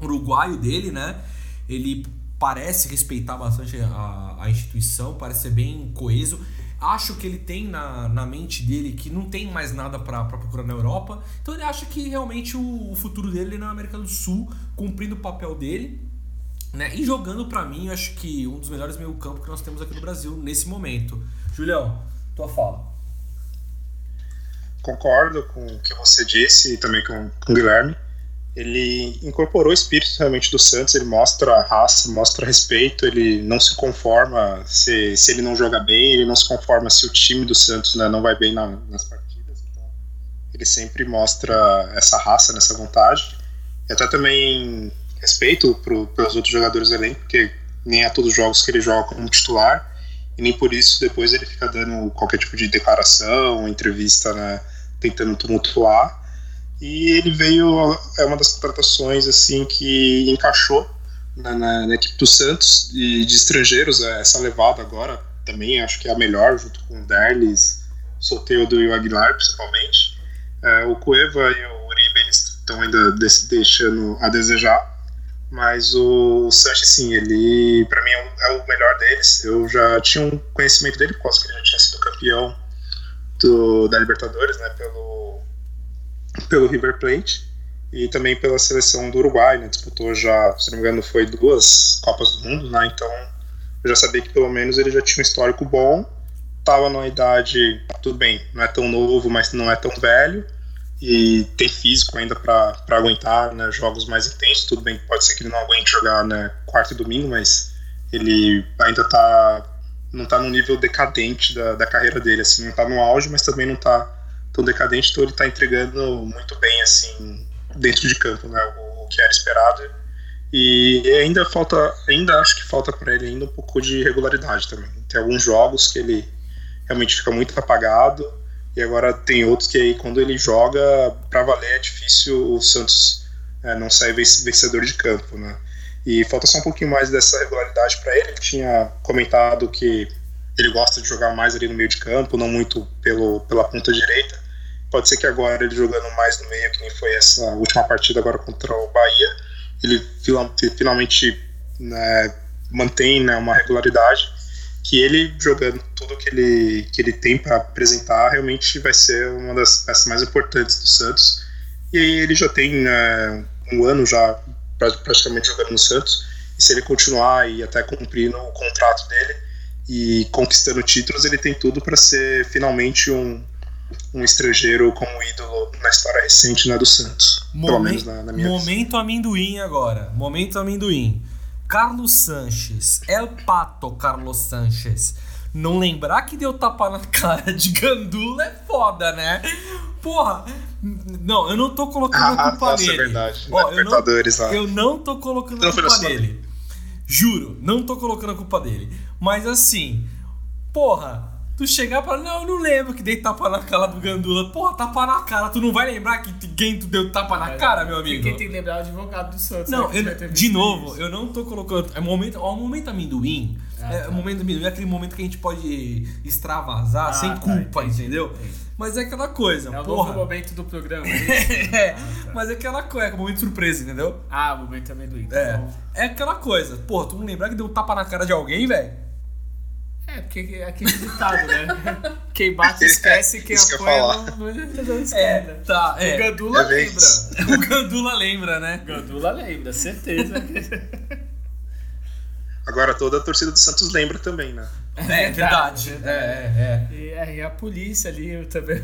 uruguaio dele, né? Ele parece respeitar bastante a, a instituição, parece ser bem coeso. Acho que ele tem na, na mente dele que não tem mais nada pra procurar na Europa. Então ele acha que realmente o, o futuro dele é na América do Sul, cumprindo o papel dele. Né? E jogando pra mim, acho que um dos melhores meio campo que nós temos aqui no Brasil nesse momento. Julião, tua fala. Concordo com o que você disse e também com, com o Guilherme. Ele incorporou o espírito realmente do Santos, ele mostra raça, mostra respeito, ele não se conforma se, se ele não joga bem, ele não se conforma se o time do Santos né, não vai bem na, nas partidas. Então, ele sempre mostra essa raça, nessa vontade. E até também respeito pro, pelos outros jogadores do elenco, porque nem é todos os jogos que ele joga como titular, e nem por isso depois ele fica dando qualquer tipo de declaração, entrevista, né, tentando tumultuar. E ele veio, é uma das contratações assim que encaixou na, na, na equipe do Santos e de estrangeiros, é, essa levada agora também acho que é a melhor, junto com o Derlis, Soteldo e o Aguilar, principalmente. É, o Cueva e o Uribe estão ainda deixando a desejar, mas o Sanches, sim, ele para mim é é o melhor deles. Eu já tinha um conhecimento dele, por causa que ele já tinha sido campeão do, da Libertadores, né, pelo, pelo River Plate e também pela seleção do Uruguai, né, disputou já, se não me engano, foi duas Copas do Mundo, né, então eu já sabia que pelo menos ele já tinha um histórico bom, estava numa idade, tudo bem, não é tão novo, mas não é tão velho, e tem físico ainda para aguentar né, jogos mais intensos. Tudo bem pode ser que ele não aguente jogar né, quarta e domingo, mas ele ainda tá não tá no nível decadente da, da carreira dele, assim, não tá no auge, mas também não tá tão decadente, então ele tá entregando muito bem, assim, dentro de campo, né, o, o que era esperado. E ainda falta, ainda acho que falta para ele ainda um pouco de regularidade também. Tem alguns jogos que ele realmente fica muito apagado, e agora tem outros que aí quando ele joga para valer é difícil o Santos é, não sair vencedor de campo, né? E falta só um pouquinho mais dessa regularidade para ele. Ele tinha comentado que ele gosta de jogar mais ali no meio de campo, não muito pelo, pela ponta direita. Pode ser que agora ele jogando mais no meio, que nem foi essa última partida agora contra o Bahia, ele finalmente né, mantém né, uma regularidade que ele jogando tudo que ele, que ele tem para apresentar realmente vai ser uma das peças mais importantes do Santos. E ele já tem né, um ano já praticamente jogando no Santos. E se ele continuar e até cumprindo o contrato dele e conquistando títulos, ele tem tudo para ser finalmente um, um estrangeiro como ídolo na história recente né, do Santos. Momento, pelo menos na, na minha momento visão. amendoim agora. Momento amendoim. Carlos Sanches, El Pato Carlos Sanches. Não lembrar que deu tapa na cara de Gandula é foda, né? Porra, não, eu não tô colocando a culpa Nossa, nele. é verdade. Ó, Na eu, não, lá. eu não tô colocando Não a culpa na dele. Juro, não tô colocando a culpa dele. Mas assim, porra, Tu chegar e falar, não, eu não lembro que dei tapa na cara do Gandula. Porra, tapa na cara. Tu não vai lembrar que quem tu deu tapa na cara, meu amigo? Quem tem que lembrar é o advogado do Santos. Não, né, eu- de novo, isso. eu não tô colocando. É momento, ó, o momento amendoim. Ah, é, tá. O momento amendoim é aquele momento que a gente pode extravasar Ah, sem tá, culpa, entendi, entendeu? entendi. Mas é aquela coisa, É o porra. novo momento do programa. é, Ah, tá. mas é aquela coisa, é o momento surpresa, entendeu? ah, o momento amendoim. tá É. bom. É aquela coisa. Porra, tu não lembrar que deu um tapa na cara de alguém, velho? É, porque é aquele ditado, né? Quem bate esquece, quem Isso que apoia falar. não, não, esquece. tá, O é. Gandula É lembra. O Gandula lembra, né? Gandula lembra, certeza. Agora toda a torcida do Santos lembra também, né? É, verdade. É, é, E aí a polícia ali também.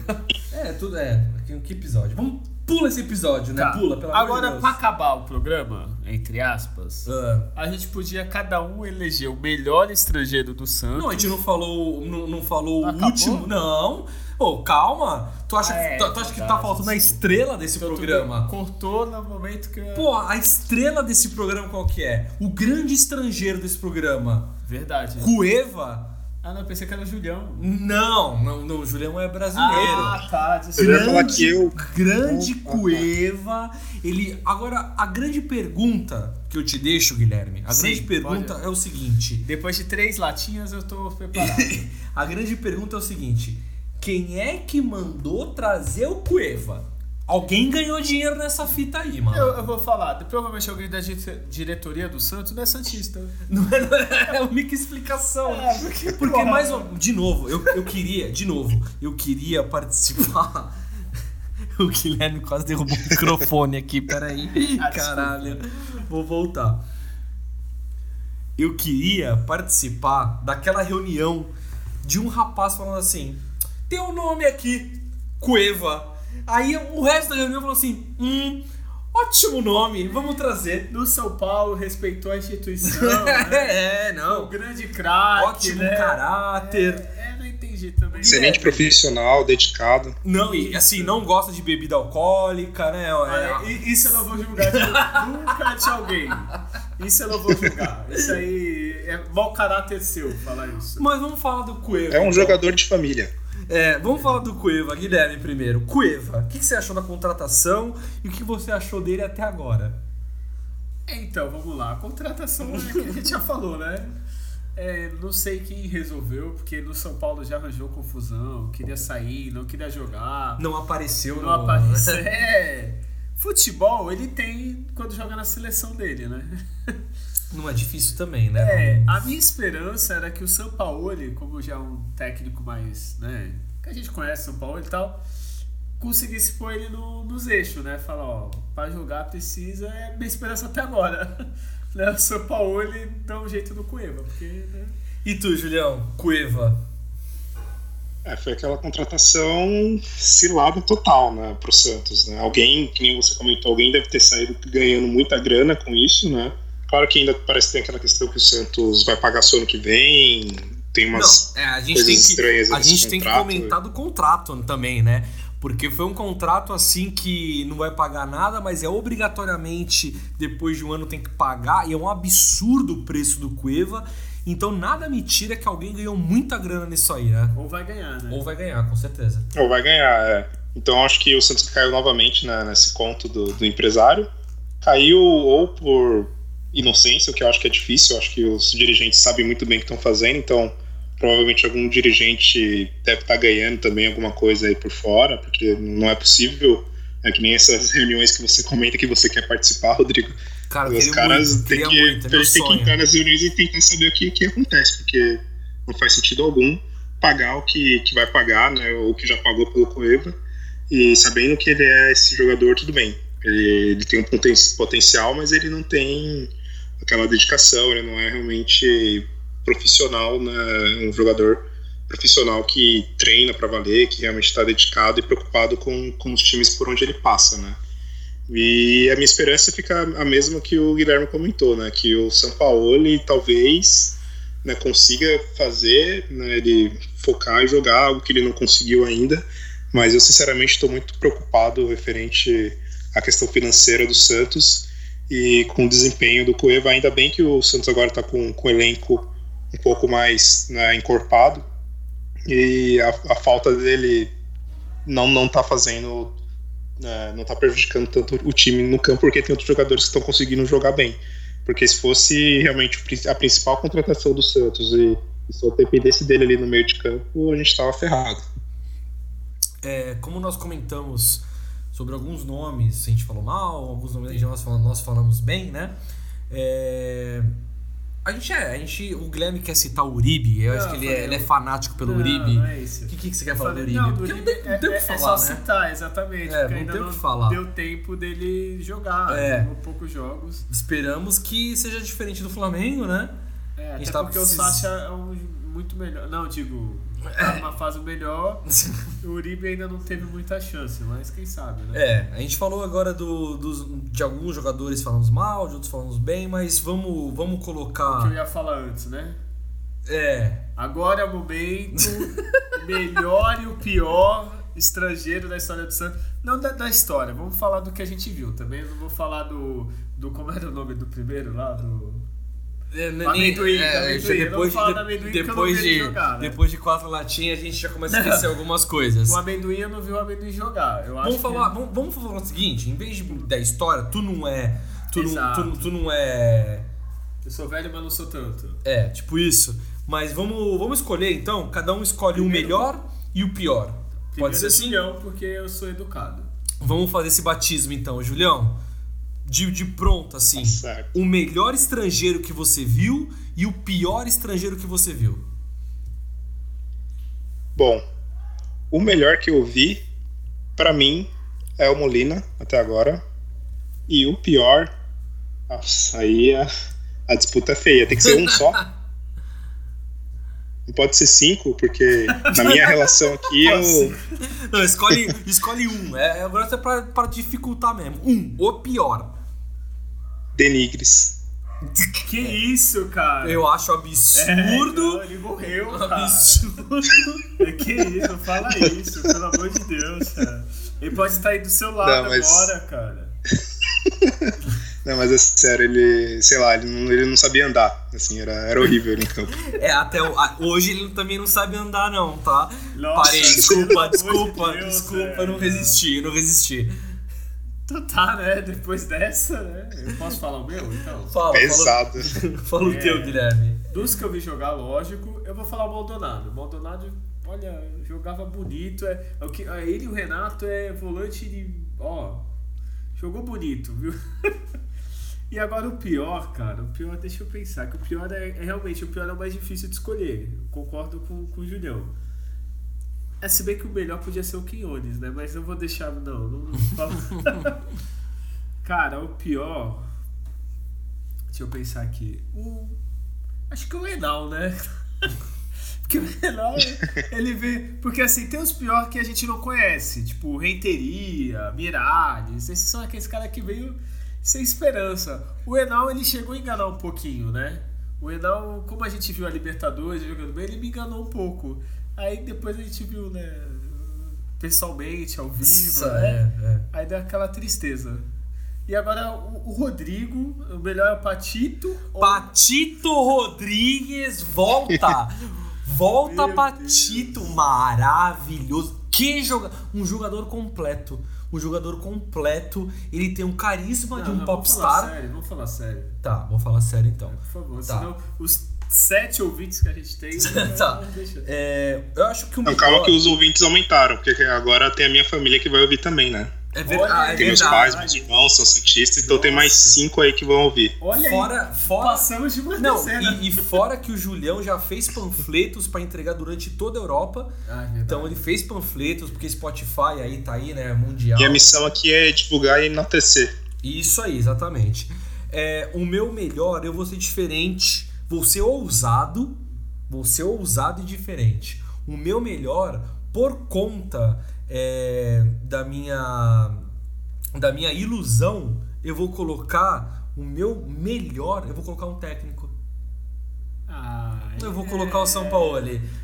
é. É, tudo é. Que, que episódio? Vamos, pula esse episódio, né? Tá. Pula, pelo amor de Agora, pra acabar o programa, entre aspas, Ah. a gente podia cada um eleger o melhor estrangeiro do Santos. Não, a gente não falou, não, não falou o último. Não. Ô, calma. Tu acha, Ah, é, tu, tu acha que tá faltando a estrela desse Então, programa? Cortou no momento que. eu- Pô, a estrela desse programa qual que é? O grande estrangeiro desse programa. Verdade. Cueva? Ah, não, eu pensei que era o Julião. Não, não, não, o Julião é brasileiro. Ah, tá. Desculpa. ia falar que eu. grande Opa, Cueva. Ele. Agora, a grande pergunta que eu te deixo, Guilherme, a Sim, grande pergunta pode. é o seguinte: Depois de três latinhas, eu tô preparado. a grande pergunta é o seguinte: quem é que mandou trazer o Cueva? Alguém ganhou dinheiro nessa fita aí, mano. eu, eu vou falar. Provavelmente alguém da di- diretoria do Santos não é Santista. Não é, não é a única explicação. É, porque, Porque porra. mais ou- de novo, eu, eu queria, de novo, eu queria participar. O Guilherme quase derrubou o microfone aqui, peraí. Ah, Caralho. Vou voltar. Eu queria participar daquela reunião de um rapaz falando assim: tem um nome aqui, Cueva. Aí o resto da reunião falou assim: hum, ótimo nome, vamos trazer. No São Paulo, respeitou a instituição. né? é, O não. grande craque. Ótimo né? caráter. É, é, não entendi também. Excelente profissional, dedicado. Não, e assim, não gosta de bebida alcoólica, né? Ah, É, é, Isso eu não vou julgar de, nunca de alguém. Isso eu não vou julgar. Isso aí é mau caráter seu falar isso. Mas vamos falar do Cueva. É um então. jogador de família. É, vamos falar do Cueva, Guilherme, primeiro. Cueva, o que, que você achou da contratação e o que você achou dele até agora? Então, vamos lá. A contratação é que a gente já falou, né? É, não sei quem resolveu, porque no São Paulo já arranjou confusão, queria sair, não queria jogar, Não apareceu não no... apareceu. É, futebol ele tem quando joga na seleção dele, né? Não é difícil também, né? É, a minha esperança era que o Sampaoli, como já é um técnico mais, né, que a gente conhece o Sampaoli e tal, conseguisse pôr ele no, nos eixos, né? Falar, ó, pra jogar precisa, é minha esperança até agora. né? O Sampaoli dá um jeito no Cueva, porque, né? E tu, Julião? Cueva. É, foi aquela contratação cilada total, né, pro Santos, né? Alguém, que nem você comentou, alguém deve ter saído ganhando muita grana com isso, né? Claro que ainda parece que tem aquela questão que o Santos vai pagar só ano que vem, tem umas Não, é, a gente coisas tem que, estranhas a gente tem que comentar do contrato também, né? Porque foi um contrato assim que não vai pagar nada, mas é obrigatoriamente depois de um ano tem que pagar, e é um absurdo o preço do Cueva. Então nada me tira que alguém ganhou muita grana nisso aí, né? Ou vai ganhar, né? Ou vai ganhar, com certeza. Ou vai ganhar, é. Então acho que o Santos caiu novamente né, nesse conto do, do empresário. Caiu ou por inocência, o que eu acho que é difícil. Eu acho que os dirigentes sabem muito bem o que estão fazendo, então provavelmente algum dirigente deve estar ganhando também alguma coisa aí por fora, porque não é possível. É que nem essas reuniões que você comenta que você quer participar, Rodrigo. Cara, Os caras têm que, muito, é meu eles têm que entrar nas reuniões e tentar saber o que, que acontece, porque não faz sentido algum pagar o que, que vai pagar, né, ou que já pagou pelo Cueva, e sabendo que ele é esse jogador, tudo bem. Ele, ele tem um poten- potencial, mas ele não tem aquela dedicação, ele não é realmente profissional, né, um jogador profissional que treina para valer, que realmente está dedicado e preocupado com, com os times por onde ele passa, né. E a minha esperança fica a mesma que o Guilherme comentou, né? Que o Sampaoli talvez né, consiga fazer, né, ele focar e jogar algo que ele não conseguiu ainda. Mas eu sinceramente estou muito preocupado referente à questão financeira do Santos e com o desempenho do Cueva. Ainda bem que o Santos agora está com, com o elenco um pouco mais né, encorpado. E a, a falta dele não, não tá fazendo. É, não tá prejudicando tanto o time no campo, porque tem outros jogadores que estão conseguindo jogar bem. Porque se fosse realmente a principal contratação do Santos e, e só dependesse dele ali no meio de campo, a gente estava ferrado. É, como nós comentamos sobre alguns nomes, a gente falou mal, alguns nomes nós falamos, nós falamos bem, né? É, a gente é, a gente, o Guilherme quer citar o Uribe, eu Não, acho que ele é, ele é fanático pelo Não, Uribe. não é isso. O que, que você quer falar do Uribe? Não, do Porque não Uribe tem, não é, tem o que é- falar, é só né? citar, exatamente. É, porque não ainda não que falar. deu tempo dele jogar. É. Poucos jogos. Esperamos que seja diferente do Flamengo, né? É, até tá porque precis- o Sacha é um muito melhor. Não, digo, tá numa fase melhor. o Uribe ainda não teve muita chance, mas quem sabe, né? É, a gente falou agora do, dos, de alguns jogadores falamos mal, de outros falamos bem, mas vamos, vamos O que eu colocar. ia falar antes, né? É, Agora é o momento, melhor e o pior estrangeiro da história do Santos. Não da, da história, vamos falar do que a gente viu também. Eu não vou falar do. do como era o nome do primeiro lá? Do. É, nem- Amendoim, é, amendoim. Vou depois, falar de, do amendoim depois, de, jogar, né? depois de quatro latinhas a gente já começa a esquecer algumas coisas. O amendoim eu não vi o amendoim jogar. Eu acho Vamos falar, que... vamos, vamos falar o seguinte, em vez de, da história, tu não é. Tu não, tu, tu não é. Eu sou velho, mas não sou tanto. É, tipo isso. Mas vamos, vamos escolher então, cada um escolhe o melhor e o pior. Pode ser assim? Julião, porque eu sou educado. Vamos fazer esse batismo então, Julião. De, de pronto, assim. Tá. O melhor estrangeiro que você viu e o pior estrangeiro que você viu. Bom, o melhor que eu vi, pra mim, é o Molina, até agora. E o pior. Nossa, aí a, a disputa é feia. Tem que ser um só. Não pode ser cinco, porque na minha relação aqui eu. Não, escolhe, escolhe um. É, agora é pra, pra dificultar mesmo. Um, o pior. Denigres. Que isso, cara? Eu acho É, absurdo. não, ele morreu, cara. absurdo. Que isso, fala isso, pelo amor de Deus, cara. Ele pode estar aí do seu lado Não, mas- agora, cara. Não, mas é sério, ele. Sei lá, ele não, ele não sabia andar. Assim, era, era horrível ele em campo. É, até o- hoje ele também não sabe andar, não, tá? Nossa, Parei, desculpa, amor de desculpa, Deus, desculpa, eu não resisti, eu não resisti. Tu tá, né? Depois dessa, né? Eu posso falar o meu, então? Fala, Pesado. fala, fala o É. teu, Guilherme. Dos que eu vi jogar, lógico, eu vou falar o Maldonado. O Maldonado, olha, jogava bonito. É, é o que, é, ele e o Renato é volante de. Ó, jogou bonito, viu? e agora o pior, cara, o pior, deixa eu pensar, que o pior é, é realmente, o pior é o mais difícil de escolher. Eu concordo com, com o Julião. É, se bem que o melhor podia ser o Quinones, né? Mas eu vou deixar. Não, não, não falo. Cara, o pior. Deixa eu pensar aqui. O, acho que o Enal, né? Porque o Enal, ele vê. Porque assim, tem os piores que a gente não conhece. Tipo, Renteria, Miralles. Esses são aqueles caras que veio sem esperança. O Enal, ele chegou a enganar um pouquinho, né? O Enal, como a gente viu a Libertadores jogando bem, ele me enganou um pouco. Aí depois a gente viu, né? Pessoalmente, ao vivo, né? É, é. Aí dá aquela tristeza. E agora o, Rodrigo, o melhor é o Patito. ou- Patito Rodrigues volta! Volta Meu Patito, maravilhoso. Que joga um jogador completo. Um jogador completo, ele tem um carisma de Não, um não, vamos falar popstar. sério, vamos falar sério. Tá, vou falar sério então. Por favor, Tá. senão os sete ouvintes que a gente tem. Tá. não deixa. É, eu acho que o Não, melhor... calma que os ouvintes aumentaram, porque agora tem a minha família que vai ouvir também, né? É Olha, verdade, é Tem meus verdade. pais, meus irmãos, são cientistas, então tem mais Nossa. cinco aí que vão ouvir. Olha Fora, aí, fora, passamos de uma Não, terceira. e, e fora que o Julião já fez panfletos pra entregar durante toda a Europa. Ah, verdade. Então ele fez panfletos, porque Spotify aí tá aí, né? Mundial. E a missão aqui é divulgar e enaltecer. Isso aí, exatamente. É, o meu melhor, eu vou ser diferente, vou ser ousado, vou ser ousado e diferente. O meu melhor, por conta é, da minha da minha ilusão, eu vou colocar o meu melhor, eu vou colocar um técnico. Ah, Eu vou é. colocar o São Paulo.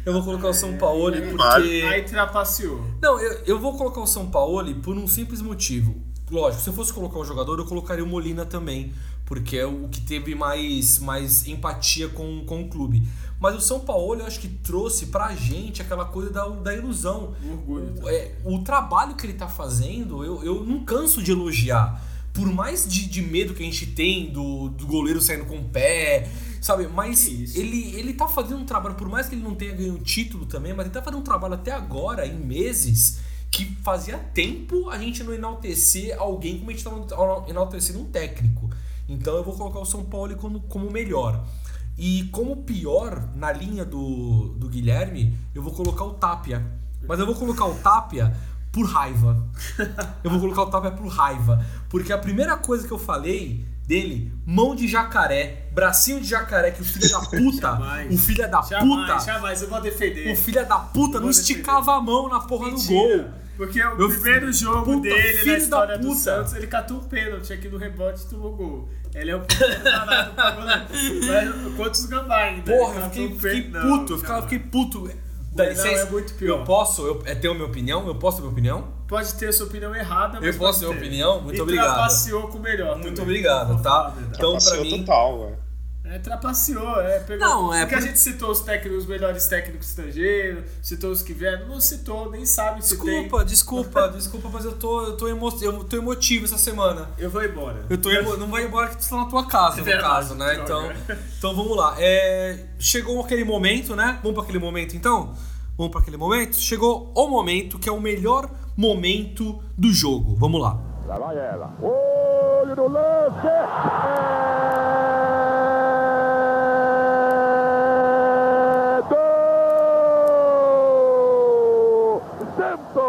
Eu vou colocar o São Paulo Aí- porque Aí trapaceou. Não, eu, eu vou colocar o São Paulo por um simples motivo. Lógico, se eu fosse colocar um jogador, eu colocaria o Molina também. Porque é o que teve mais, mais empatia com, com o clube. Mas o São Paulo, eu acho que trouxe pra gente aquela coisa da, da ilusão. O orgulho. O, é, o trabalho que ele tá fazendo, eu, eu não canso de elogiar. Por mais de, de medo que a gente tem do, do goleiro saindo com o pé, sabe? Mas ele, ele tá fazendo um trabalho, por mais que ele não tenha ganho título também, mas ele tá fazendo um trabalho até agora, em meses, que fazia tempo a gente não enaltecer alguém como a gente tá enaltecendo um técnico. Então eu vou colocar o São Paulo como, como melhor. E como pior, na linha do, do Guilherme, eu vou colocar o Tapia. Mas eu vou colocar o Tapia por raiva. Eu vou colocar o Tapia por raiva. Porque a primeira coisa que eu falei dele, mão de jacaré, bracinho de jacaré, que o filho da puta, Jamais. o filho da Jamais, puta, jamais, eu vou defender. o filho da puta não Vou esticava a mão na porra do Mentira. gol. Porque o Eu- primeiro jogo puta, dele na história do puta. Santos, ele catou um pênalti aqui no rebote e tomou gol. Ele é ponteiro danado pra goleiro. Mas Quantos gambá ainda? Porra, eu fiquei, um fiquei pênalti. Não, puto, eu ficava, fiquei puto. Dá licença, é muito pior. Eu posso? Eu, é ter a minha opinião? Eu posso ter a minha opinião? Pode ter a sua opinião errada, mas Eu posso ter ter. opinião? Muito e obrigado. trapaceou com o melhor. Muito também. obrigado, tá? a. Então, pra Passeou mim. total. É, trapaceou, é. Pegou. Não, é Porque a por- gente citou os técnicos, os melhores técnicos estrangeiros, citou os que vieram. Não citou, nem sabe se tem. Desculpa, desculpa, desculpa, mas eu tô, eu tô, emo, eu tô emotivo essa semana. Eu vou embora. Eu tô emo, não vai embora que tu tá na tua casa, no Verdade, caso, né? Então, então vamos lá. É, chegou aquele momento, né? Vamos pra aquele momento então? Vamos pra aquele momento? Chegou o momento que é o melhor momento do jogo. Vamos lá. Lá vai ela. Olho no lance. É do Santos.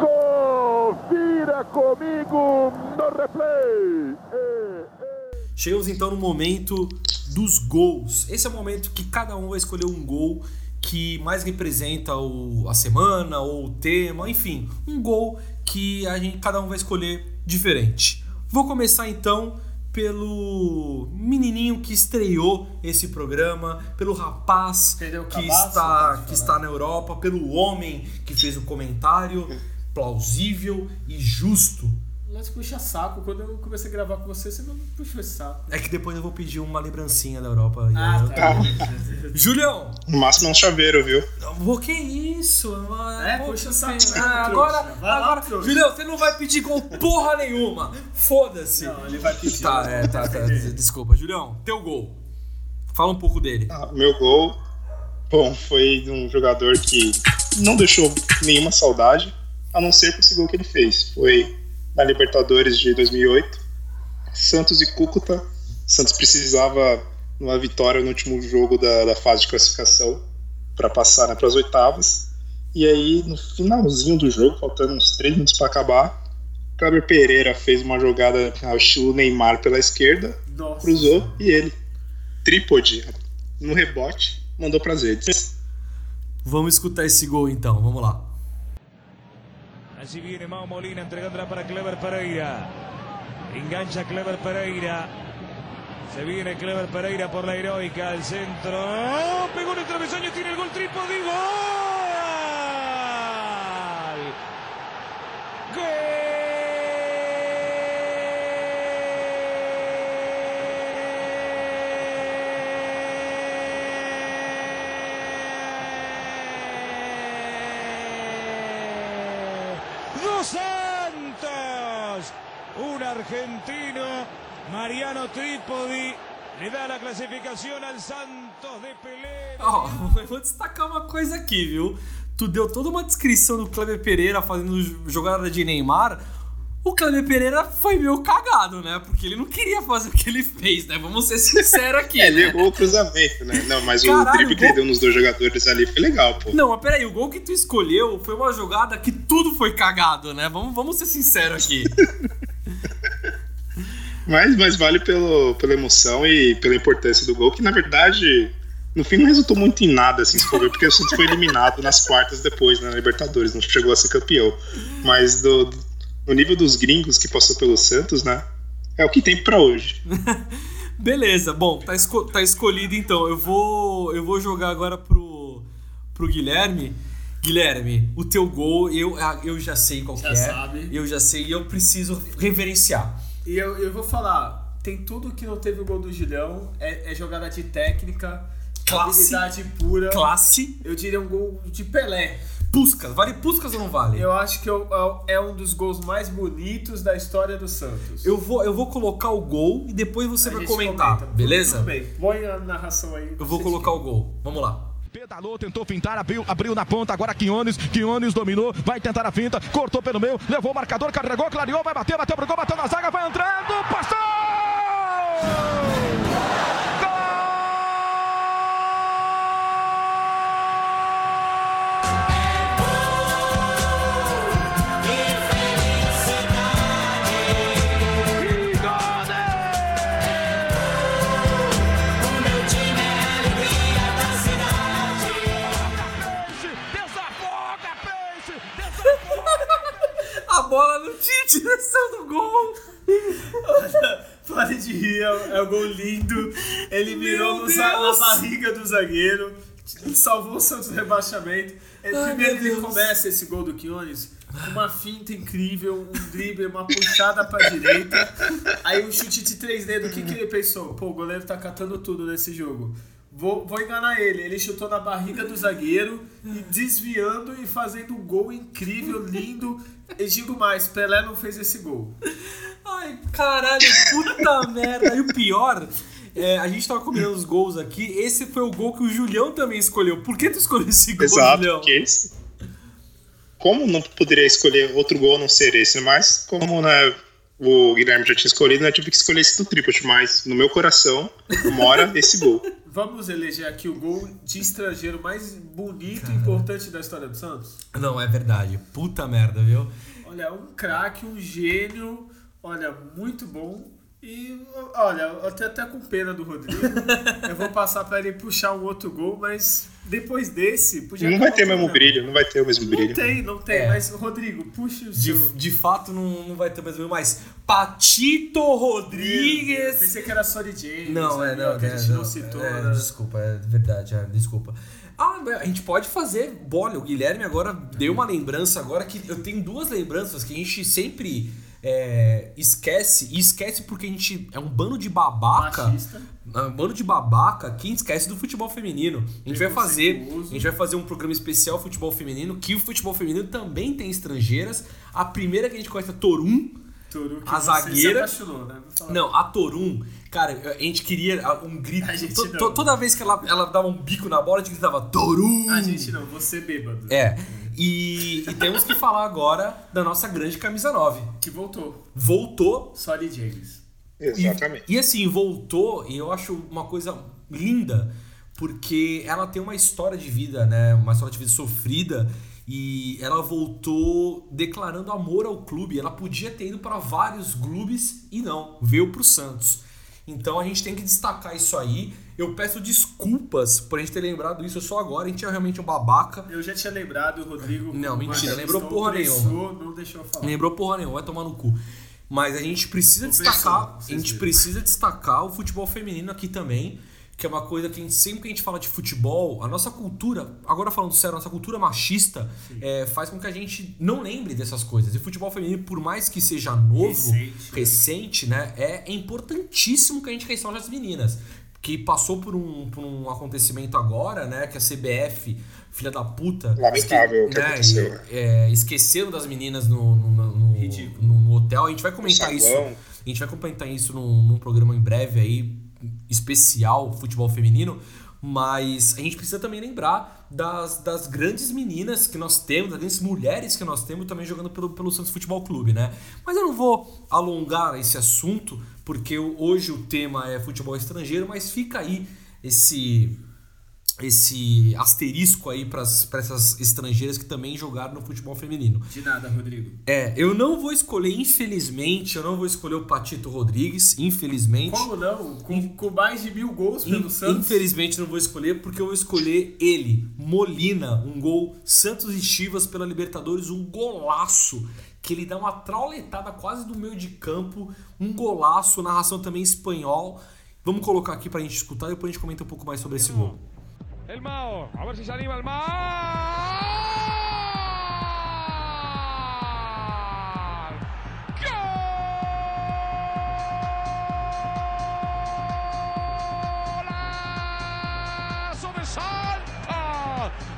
Confira comigo no replay. É, é. Chegamos então no momento dos gols. Esse é o momento que cada um vai escolher um gol que mais representa o, a semana ou o tema, enfim, um gol que a gente, cada um vai escolher diferente. Vou começar então pelo menininho que estreou esse programa, pelo rapaz Entendeu? que Cabaço, está que está na Europa, pelo homem que fez o comentário plausível e justo. Mas puxa saco. Quando eu comecei a gravar com você, você não puxou esse saco. É que depois eu vou pedir uma lembrancinha da Europa. Ah, eu tá. Julião, No máximo é um chaveiro, viu? o que é isso? É, Pô, puxa saco, ah, né, agora, lá, agora trouxa. Julião, você não vai pedir gol porra nenhuma. Foda-se. Não, ele vai pedir. Tá, é, tá, tá. Desculpa, Julião, teu gol. Fala um pouco dele. Ah, meu gol, bom, foi de um jogador que não deixou nenhuma saudade, a não ser por esse gol que ele fez. Foi na Libertadores de 2008, Santos e Cúcuta. Santos precisava de uma vitória no último jogo da, da fase de classificação para passar né, para as oitavas. E aí, no finalzinho do jogo, faltando uns 3 minutos para acabar, Kleber Pereira fez uma jogada ao estilo Neymar pela esquerda, Nossa. cruzou e ele, trípode, no rebote, mandou pras redes. Vamos escutar esse gol então, vamos lá. Allí viene Mao Molina entregándola para Clever Pereira. Engancha Clever Pereira. Se viene Clever Pereira por la heroica al centro. ¡Oh! Pegó en el travesaño, tiene el gol trípode. ¡Gol! Argentino, Mariano Trípodi, le da la clasificación al Santos de Pelé. Ó, eu vou destacar uma coisa aqui, viu? Tu deu toda uma descrição do Kleber Pereira fazendo jogada de Neymar. O Kleber Pereira foi meio cagado, né? Porque ele não queria fazer o que ele fez, né? Vamos ser sinceros aqui. É, ele né? errou o cruzamento, né? Não, mas Caralho, o drible que ele deu nos dois jogadores ali foi legal, pô. Não, mas peraí, o gol que tu escolheu foi uma jogada que tudo foi cagado, né? Vamos, vamos ser sinceros aqui. Mas, mas vale pelo, pela emoção e pela importância do gol, que na verdade, no fim não resultou muito em nada, assim, se for ver, porque o Santos foi eliminado nas quartas depois, né, na Libertadores, não chegou a ser campeão. Mas do, no nível dos gringos que passou pelo Santos, né, é o que tem pra hoje. Beleza, bom, tá, esco- tá escolhido então. Eu vou, eu vou jogar agora pro, pro Guilherme. Guilherme, o teu gol, eu, ah, eu já sei qual Já que é. sabe. Eu já sei e eu preciso reverenciar. E eu, eu vou falar, tem tudo que não teve o gol do Julião, é, é jogada de técnica, Classe. habilidade pura. Classe, Eu diria um gol de Pelé. Puscas. Vale Puscas ou não vale? Eu acho que eu- é um dos gols mais bonitos da história do Santos. Eu vou, eu vou colocar o gol e depois você A vai comentar, comenta. beleza? Tudo bem, põe a narração aí. Eu vou colocar o gol. Vamos lá. Pedalou, tentou fintar, abriu, abriu na ponta, agora Quiones, Quiones dominou, vai tentar a finta, cortou pelo meio, levou o marcador, carregou, clareou, vai bater, bateu pro gol, bateu na zaga, vai entrando, passou! Bola não tinha direção do gol. Pare de rir, é, o- é o gol lindo. Ele mirou no na barriga do zagueiro, salvou o Santos do rebaixamento. Ele- Ai, primeiro ele começa esse gol do Quiones com uma finta incrível, um drible, uma puxada pra direita. Aí um chute de três dedos. O que, que ele pensou? Pô, o goleiro tá catando tudo nesse jogo. Vou, vou enganar ele. Ele chutou na barriga do zagueiro e desviando e fazendo um gol incrível, lindo. E digo mais, Pelé não fez esse gol. Ai, caralho, puta merda. E o pior, é, a gente tava combinando os gols aqui. Esse foi o gol que o Julião também escolheu. Por que tu escolheu esse gol, Exato, Julião? porque esse. Como não poderia escolher outro gol a não ser esse? Mas como né, o Guilherme já tinha escolhido, né, eu tive que escolher esse do Triplet. Mas no meu coração mora esse gol. Vamos eleger aqui o gol de estrangeiro mais bonito e importante da história do Santos? Não, é verdade. Puta merda, viu? Olha, um craque, um gênio, olha, muito bom. E olha, eu tô até com pena do Rodrigo. eu vou passar pra ele puxar um outro gol, mas depois desse. Podia Não vai ter o mesmo brilho, não vai ter o mesmo Não brilho. tem, não tem, É. mas Rodrigo, puxa o De, seu. de fato, não, não vai ter mais mais. Patito Eu Rodrigues. Pensei que era Sorry James. Não, é, não, que a é, gente não, não citou. é, né? Desculpa, é verdade, é, desculpa. Ah, a gente pode fazer. Olha, o Guilherme agora deu uma lembrança agora que eu tenho duas lembranças que a gente sempre é, esquece. E esquece porque a gente é um bando de babaca. Machista. É Um bando de babaca que esquece do futebol feminino. A gente vai fazer. A gente vai fazer um programa especial futebol feminino, que o futebol feminino também tem estrangeiras. A primeira que a gente conhece é Torum. Que A zagueira- né? Não, a Torum, cara, a gente queria um grito. To- to- toda vez que ela, ela dava um bico na bola, a gente gritava Torum! A gente não, você bêbado. É. E, e temos que falar agora da nossa grande camisa 9. Que voltou. Voltou. Sorry James. E, Exatamente. e assim, voltou, e eu acho uma coisa linda, porque ela tem uma história de vida, né? Uma história de vida sofrida. E ela voltou declarando amor ao clube. Ela podia ter ido para vários clubes e não, veio pro Santos. Então a gente tem que destacar isso aí. Eu peço desculpas por a gente ter lembrado isso só agora. A gente é realmente um babaca. Eu já tinha lembrado, Rodrigo. Não, mentira, lembrou porra nenhuma. Não deixou falar. Lembrou porra nenhuma, vai tomar no cu. Mas a gente precisa destacar, a gente viram. precisa destacar o futebol feminino aqui também, que é uma coisa que a gente, sempre que a gente fala de futebol, a nossa cultura, agora falando sério, a nossa cultura machista é, faz com que a gente não lembre dessas coisas. E futebol feminino, por mais que seja novo, Recente, recente, né? né, é importantíssimo que a gente restaure as meninas. Que passou por um, por um acontecimento agora, né? Que a CBF, filha da puta. Lamentável que né, aconteceu, é, esqueceram das meninas no, no, no- no- Ridículo. no- no hotel. A gente vai comentar isso. A gente vai comentar isso num, num programa em breve aí, especial futebol feminino. Mas a gente precisa também lembrar das, das grandes meninas que nós temos, das grandes mulheres que nós temos também jogando pelo, pelo Santos Futebol Clube, né? Mas eu não vou alongar esse assunto, porque hoje o tema é futebol estrangeiro, mas fica aí esse esse asterisco aí para essas estrangeiras que também jogaram no futebol feminino. De nada, Rodrigo. É, eu não vou escolher, infelizmente, eu não vou escolher o Patito Rodrigues, infelizmente. Como não? Com, com mais de mil gols pelo In- Santos. Infelizmente não vou escolher porque eu vou escolher ele, Molina, um gol Santos e Chivas pela Libertadores, um golaço que ele dá uma trauletada quase do meio de campo, um golaço, narração também espanhol. Vamos colocar aqui pra gente escutar e depois a gente comenta um pouco mais sobre esse gol. El Mao. A ver si se anima el Mao.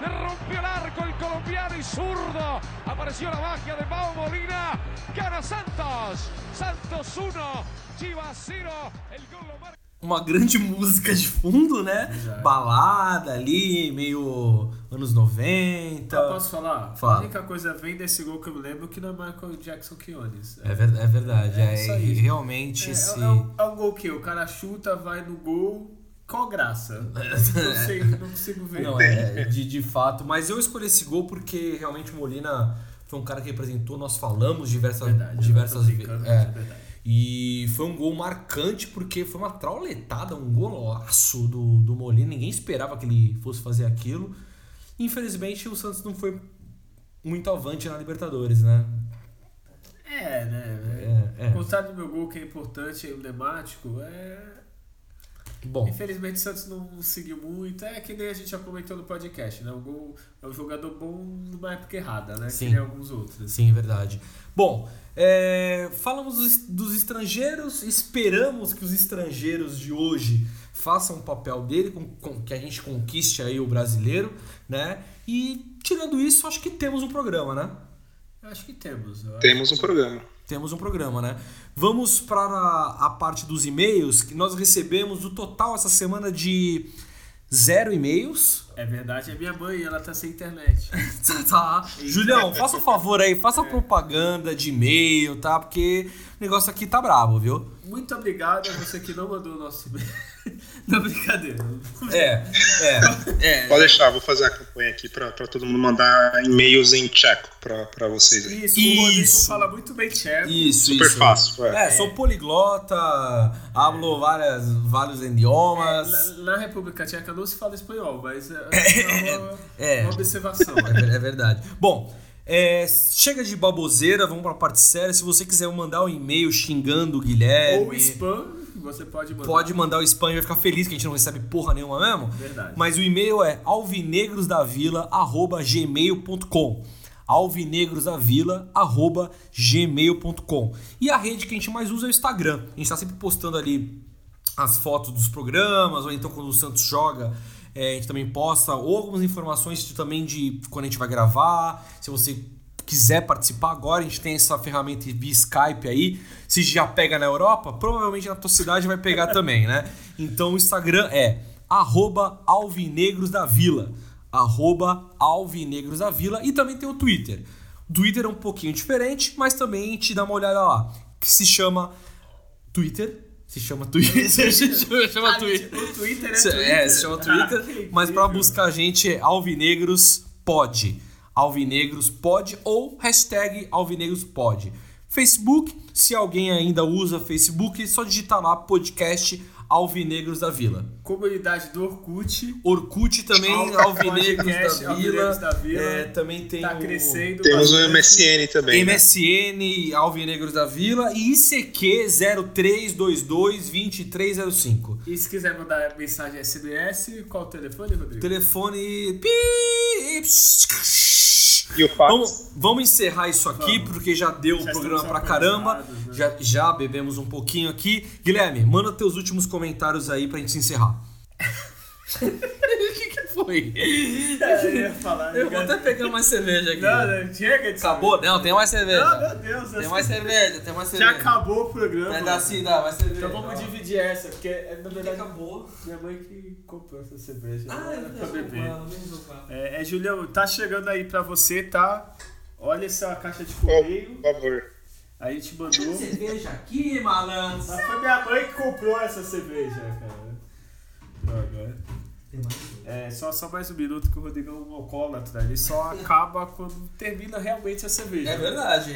rompió el arco el colombiano y zurdo. Apareció la magia de Pau Molina. Gana Santos. Santos 1, Chivas 0. El gol lo marca. Uma grande música de fundo, né? Balada ali, meio anos 90. Eu posso falar? Fala. A única coisa vem desse gol que eu me lembro que não é Michael Jackson Quiones. É, é verdade, É é, aí. realmente É, esse... é, um, é um gol que o cara chuta, vai no gol. Qual graça? Não sei, não consigo ver. Não, é, de, de fato. Mas eu escolhi esse gol porque realmente o Molina foi um cara que representou, nós falamos diversas, Verdade, diversas vezes. É. é verdade. E foi um gol marcante porque foi uma trauletada, um golaço do, do Molina. Ninguém esperava que ele fosse fazer aquilo. Infelizmente o Santos não foi muito avante na Libertadores, né? É, né? É, é. Contrário do meu gol, que é importante, é emblemático, é. Bom, Infelizmente o Santos não seguiu muito. É que nem a gente já comentou no podcast, né? O gol é um jogador bom numa época errada, né? Sim. Que nem alguns outros. Sim, verdade. Bom, é, falamos dos, dos estrangeiros, esperamos que os estrangeiros de hoje façam o papel dele, com, com- que a gente conquiste aí o brasileiro, né? E tirando isso, acho que temos um programa, né? Eu acho que temos. Temos um programa. Temos um programa, né? Vamos para a, parte dos e-mails, que nós recebemos o total essa semana de zero e-mails. É verdade, é minha mãe, ela tá sem internet. Tá. Julião, faça um favor aí, faça propaganda de e-mail, tá? Porque o negócio aqui tá brabo, viu? Muito obrigado a você que não mandou o nosso e-mail. Não, brincadeira. É, é, é. Pode deixar, vou fazer a campanha aqui pra, pra todo mundo mandar e-mails em tcheco pra, pra vocês. aí. Isso, o Rodrigo Isso. fala muito bem tcheco. Isso, Super isso. fácil. É. É, sou poliglota, hablo várias, vários idiomas. Na, na República Tcheca não se fala espanhol, mas é, é uma, É. uma observação. É, ver- é verdade. Bom, é, chega de baboseira, vamos pra parte séria. Se você quiser mandar um e-mail xingando o Guilherme. Ou spam, você pode mandar. Pode mandar o spam e vai ficar feliz que a gente não recebe porra nenhuma mesmo. Verdade. Mas o e-mail é alvinegrosdavila.gmail.com alvinegrosdavila.gmail.com E a rede que a gente mais usa é o Instagram. A gente tá sempre postando ali as fotos dos programas, ou então quando o Santos joga, é, a gente também posta ou algumas informações também de quando a gente vai gravar. Se você quiser participar agora, a gente tem essa ferramenta via Skype aí. Se já pega na Europa, provavelmente na tua cidade vai pegar também, né? Então o Instagram é arroba alvinegros da vila. Arroba alvinegros da vila. E também tem o Twitter. O Twitter é um pouquinho diferente, mas também a gente dá uma olhada lá. Que se chama Twitter. Se chama Twitter. se chama, Ah, Twitter. O Twitter é Se- Twitter. É, se chama Twitter, Ah, mas pra incrível. buscar a gente é Alvinegros Pod. Alvinegros Pod ou hashtag Alvinegros Pod. Facebook, se alguém ainda usa Facebook, é só digitar lá podcast Alvinegros da Vila. Comunidade do Orkut. Orkut também, Al- Alvinegros podcast da Alvinegros Vila. da Vila. É, também tem Tá o crescendo. Temos o bastante. MSN também. né? MSN Alvinegros da Vila e ICQ 03222305. E se quiser mandar mensagem SMS, qual o telefone, Rodrigo? Telefone. Pi- E o fax? Vamos, vamos encerrar isso aqui, porque já deu o Já programa estamos pra caramba. né? Já, já bebemos um pouquinho aqui. Guilherme, manda teus últimos comentários aí pra gente se encerrar. O que, foi? É, eu ia falar. Eu vou até pegar mais cerveja aqui. Não, não, chega de Acabou? Não, tem mais cerveja. Não, meu Deus. Tem mais cerveja, tem mais cerveja. Já acabou o programa. Vai dar sim, dá, mais cerveja. Então vamos dividir essa, porque é, na verdade Acabou. minha mãe que comprou essa cerveja. Ah, não é pra beber. É, é, Julião, tá chegando aí pra você, tá? Olha essa caixa de Por correio. favor. Aí te mandou. Tem cerveja aqui, malandro. Mas foi minha mãe que comprou essa cerveja, cara. Droga. É, só, só mais um minuto que o Rodrigo é um alcoólatra. Ele só acaba quando termina realmente a cerveja. É verdade.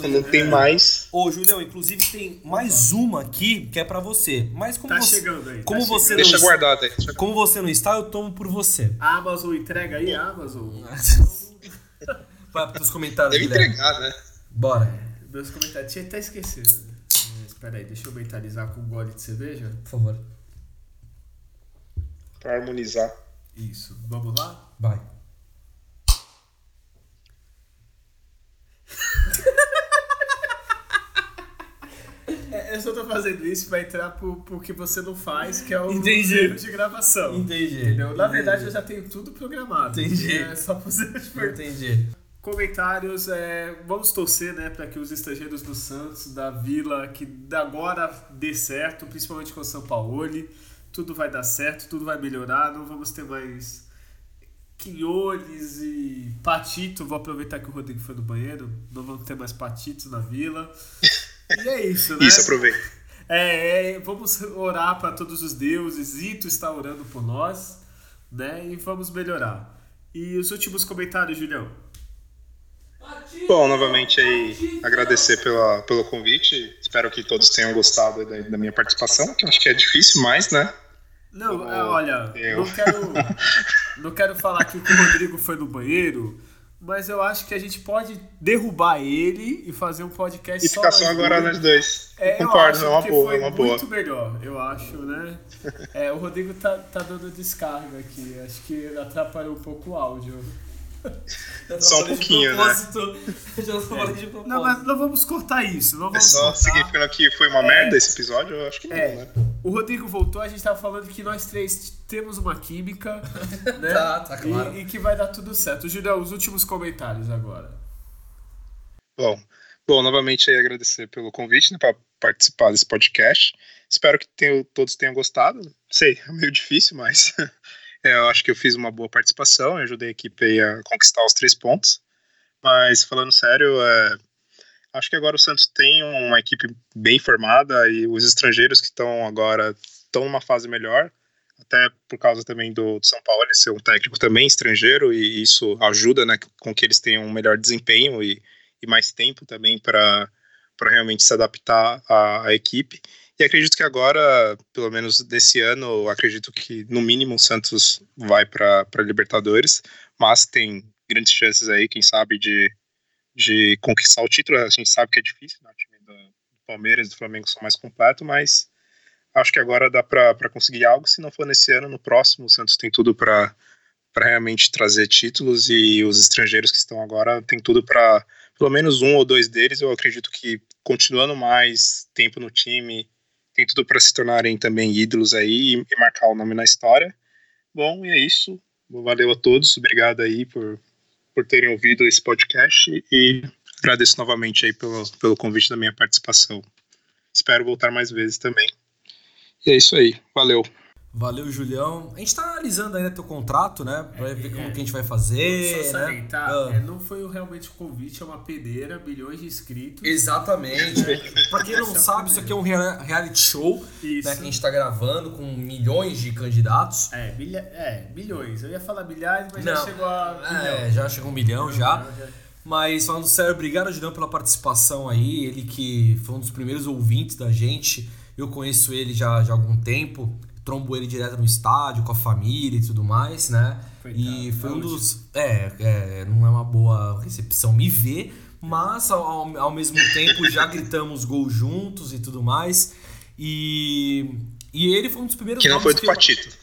que não tem mais. Ô, Julião, inclusive tem mais uma aqui que é pra você. Mas como Tá você, chegando aí. como tá você chegando. não Deixa guardado aí. Deixa- como você não está, eu tomo por você. A Amazon entrega aí, a Amazon. Vai pros comentários, Deve Guilherme. entregar, né? Bora, Meus comentários. Tinha até esquecido. É, Espera aí, deixa eu mentalizar com um gole de cerveja. por favor. Pra harmonizar. Isso. Vamos lá? Vai. É, eu só tô fazendo isso pra entrar por, porque você não faz, que é o Entendi. de gravação. Entendi. Entendeu? Na Entendi. verdade, eu já tenho tudo programado. Entendi. É só você Entendi. Comentários, é, vamos torcer né, para que os estrangeiros do Santos, da Vila, que da agora dê certo, principalmente com o São Paulo. Tudo vai dar certo, tudo vai melhorar, não vamos ter mais Quinhones e Patito. Vou aproveitar que o Rodrigo foi no banheiro, não vamos ter mais Patitos na Vila. E é isso, né? Isso, aproveita. É, é, vamos orar para todos os deuses. Ito está orando por nós, né? E vamos melhorar. E os últimos comentários, Julião? Bom, novamente aí agradecer pela, pelo convite. Espero que todos tenham gostado da, da minha participação, que eu acho que é difícil, mas, né? Não, Como é, olha, eu. não quero, não quero falar que o Rodrigo foi no banheiro, mas eu acho que a gente pode derrubar ele e fazer um podcast E ficar só nós agora dois. nós dois. É, Concordo, é uma boa, é uma boa. muito melhor, eu acho, né? É, o Rodrigo tá, tá dando descarga aqui, acho que atrapalhou um pouco o áudio. Só um pouquinho, né? Eu já falei de propósito. Não, mas não vamos cortar isso, não É vamos só cortar. significando que foi uma merda esse episódio? Eu acho que não, É, né? o Rodrigo voltou, a gente tava falando que nós três temos uma química, né? Tá, tá E- claro. E, que vai dar tudo certo. Julião, os últimos comentários agora. Bom, bom, novamente aí agradecer pelo convite, né, para participar desse podcast. Espero que tenham- todos tenham gostado. Sei, é meio difícil, mas é, eu acho que eu fiz uma boa participação, eu ajudei a equipe a conquistar os três pontos. Mas falando sério, é, acho que agora o Santos tem uma equipe bem formada e os estrangeiros que estão agora estão numa fase melhor, até por causa também do, do São Paulo ser um técnico também estrangeiro e isso ajuda, né, com que eles tenham um melhor desempenho e, e mais tempo também para realmente se adaptar à, à equipe. E acredito que agora, pelo menos desse ano, acredito que no mínimo o Santos vai para Libertadores, mas tem grandes chances aí, quem sabe, de, de conquistar o título. A gente sabe que é difícil, né? o time do Palmeiras e do Flamengo são mais completos, mas acho que agora dá para conseguir algo. Se não for nesse ano, no próximo, o Santos tem tudo para realmente trazer títulos e os estrangeiros que estão agora tem tudo para pelo menos um ou dois deles, eu acredito que continuando mais tempo no time, tem tudo para se tornarem também ídolos aí e, e marcar o nome na história. Bom, e é isso. Valeu a todos, obrigado aí por, por terem ouvido esse podcast e agradeço novamente aí pelo, pelo convite da minha participação. Espero voltar mais vezes também. E é isso aí, valeu. Valeu, Julião. A gente tá analisando ainda teu contrato, né? Vai ver como que a gente vai fazer, Só né? salientar, Ah. é, não foi realmente um convite, é uma peneira, bilhões de inscritos. Exatamente. pra quem não é o sabe, isso aqui é um rea- reality show Isso. né, que a gente tá gravando com milhões de candidatos. É, milha, é, milhões. Eu ia falar milhares, mas já Não. chegou a É, milhão. já chegou um milhão já. Mas falando sério, obrigado, Julião, pela participação aí. Ele que foi um dos primeiros ouvintes da gente. Eu conheço ele já, já há algum tempo. Trombo ele direto no estádio, com a família e tudo mais, né? Coitado, e foi um dos. É, é, não é uma boa recepção me ver, mas ao, ao mesmo tempo já gritamos gol juntos e tudo mais. E, e ele foi um dos primeiros Que não foi do que Patito.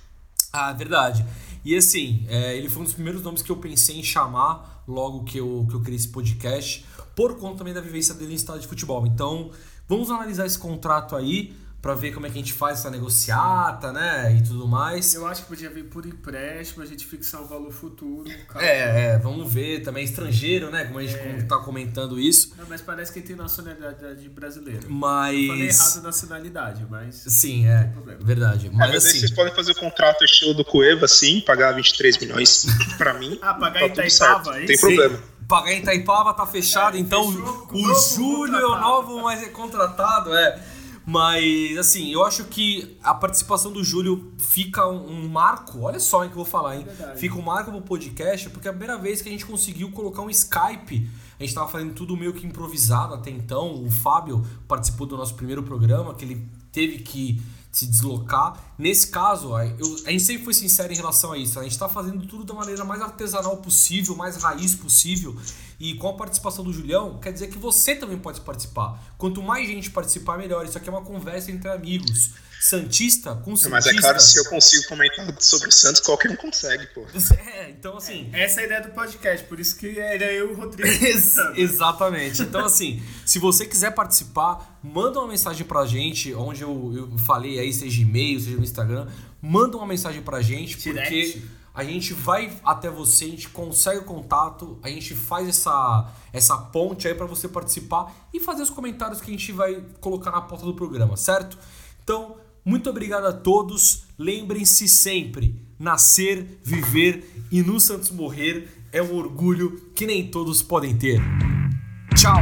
ah, verdade. E assim, é, ele foi um dos primeiros nomes que eu pensei em chamar logo que eu, que eu criei esse podcast, por conta também da vivência dele em estádio de futebol. Então, vamos analisar esse contrato aí, pra ver como é que a gente faz essa negociata, né, e tudo mais. Eu acho que podia vir por empréstimo, a gente fixar um valor futuro. É, é, vamos ver também estrangeiro, né, como a gente É. tá comentando isso. Não, mas parece que tem nacionalidade brasileira. Mas... Eu falei errado nacionalidade, mas. Sim, é, problema. verdade. É, Mas mas aí assim... vocês podem fazer o contrato estilo do Cueva, sim, pagar 23 milhões pra mim. Ah, pagar tá Itaipava, certo, é não tem isso? problema. Pagar em Itaipava tá fechado, É, então fechou o o novo Júlio é o novo, mas é contratado, é. Mas, assim, eu acho que a participação do Júlio fica um, um marco, olha só o que eu vou falar, hein? Fica um marco pro podcast, porque é a primeira vez que a gente conseguiu colocar um Skype. A gente tava fazendo tudo meio que improvisado até então. O Fábio participou do nosso primeiro programa, que ele teve que se deslocar. Nesse caso, eu- a gente sempre foi sincero em relação a isso. A gente tá fazendo tudo da maneira mais artesanal possível, mais raiz possível. E com a participação do Julião, quer dizer que você também pode participar. Quanto mais gente participar, melhor. Isso aqui é uma conversa entre amigos. Santista com Santista. Mas é claro, se eu consigo comentar sobre o Santos, qualquer um consegue, pô. É, então assim. Essa é a ideia do podcast, por isso que era eu e o Rodrigo. Ex- Exatamente. Então, assim, se você quiser participar, manda uma mensagem pra gente, onde eu, eu falei aí, seja e-mail, seja no Instagram, manda uma mensagem pra gente, Direct. porque a gente vai até você, a gente consegue o contato, a gente faz essa, essa ponte aí pra você participar e fazer os comentários que a gente vai colocar na pauta do programa, certo? Então, muito obrigado a todos. Lembrem-se sempre: nascer, viver e no Santos morrer é um orgulho que nem todos podem ter. Tchau!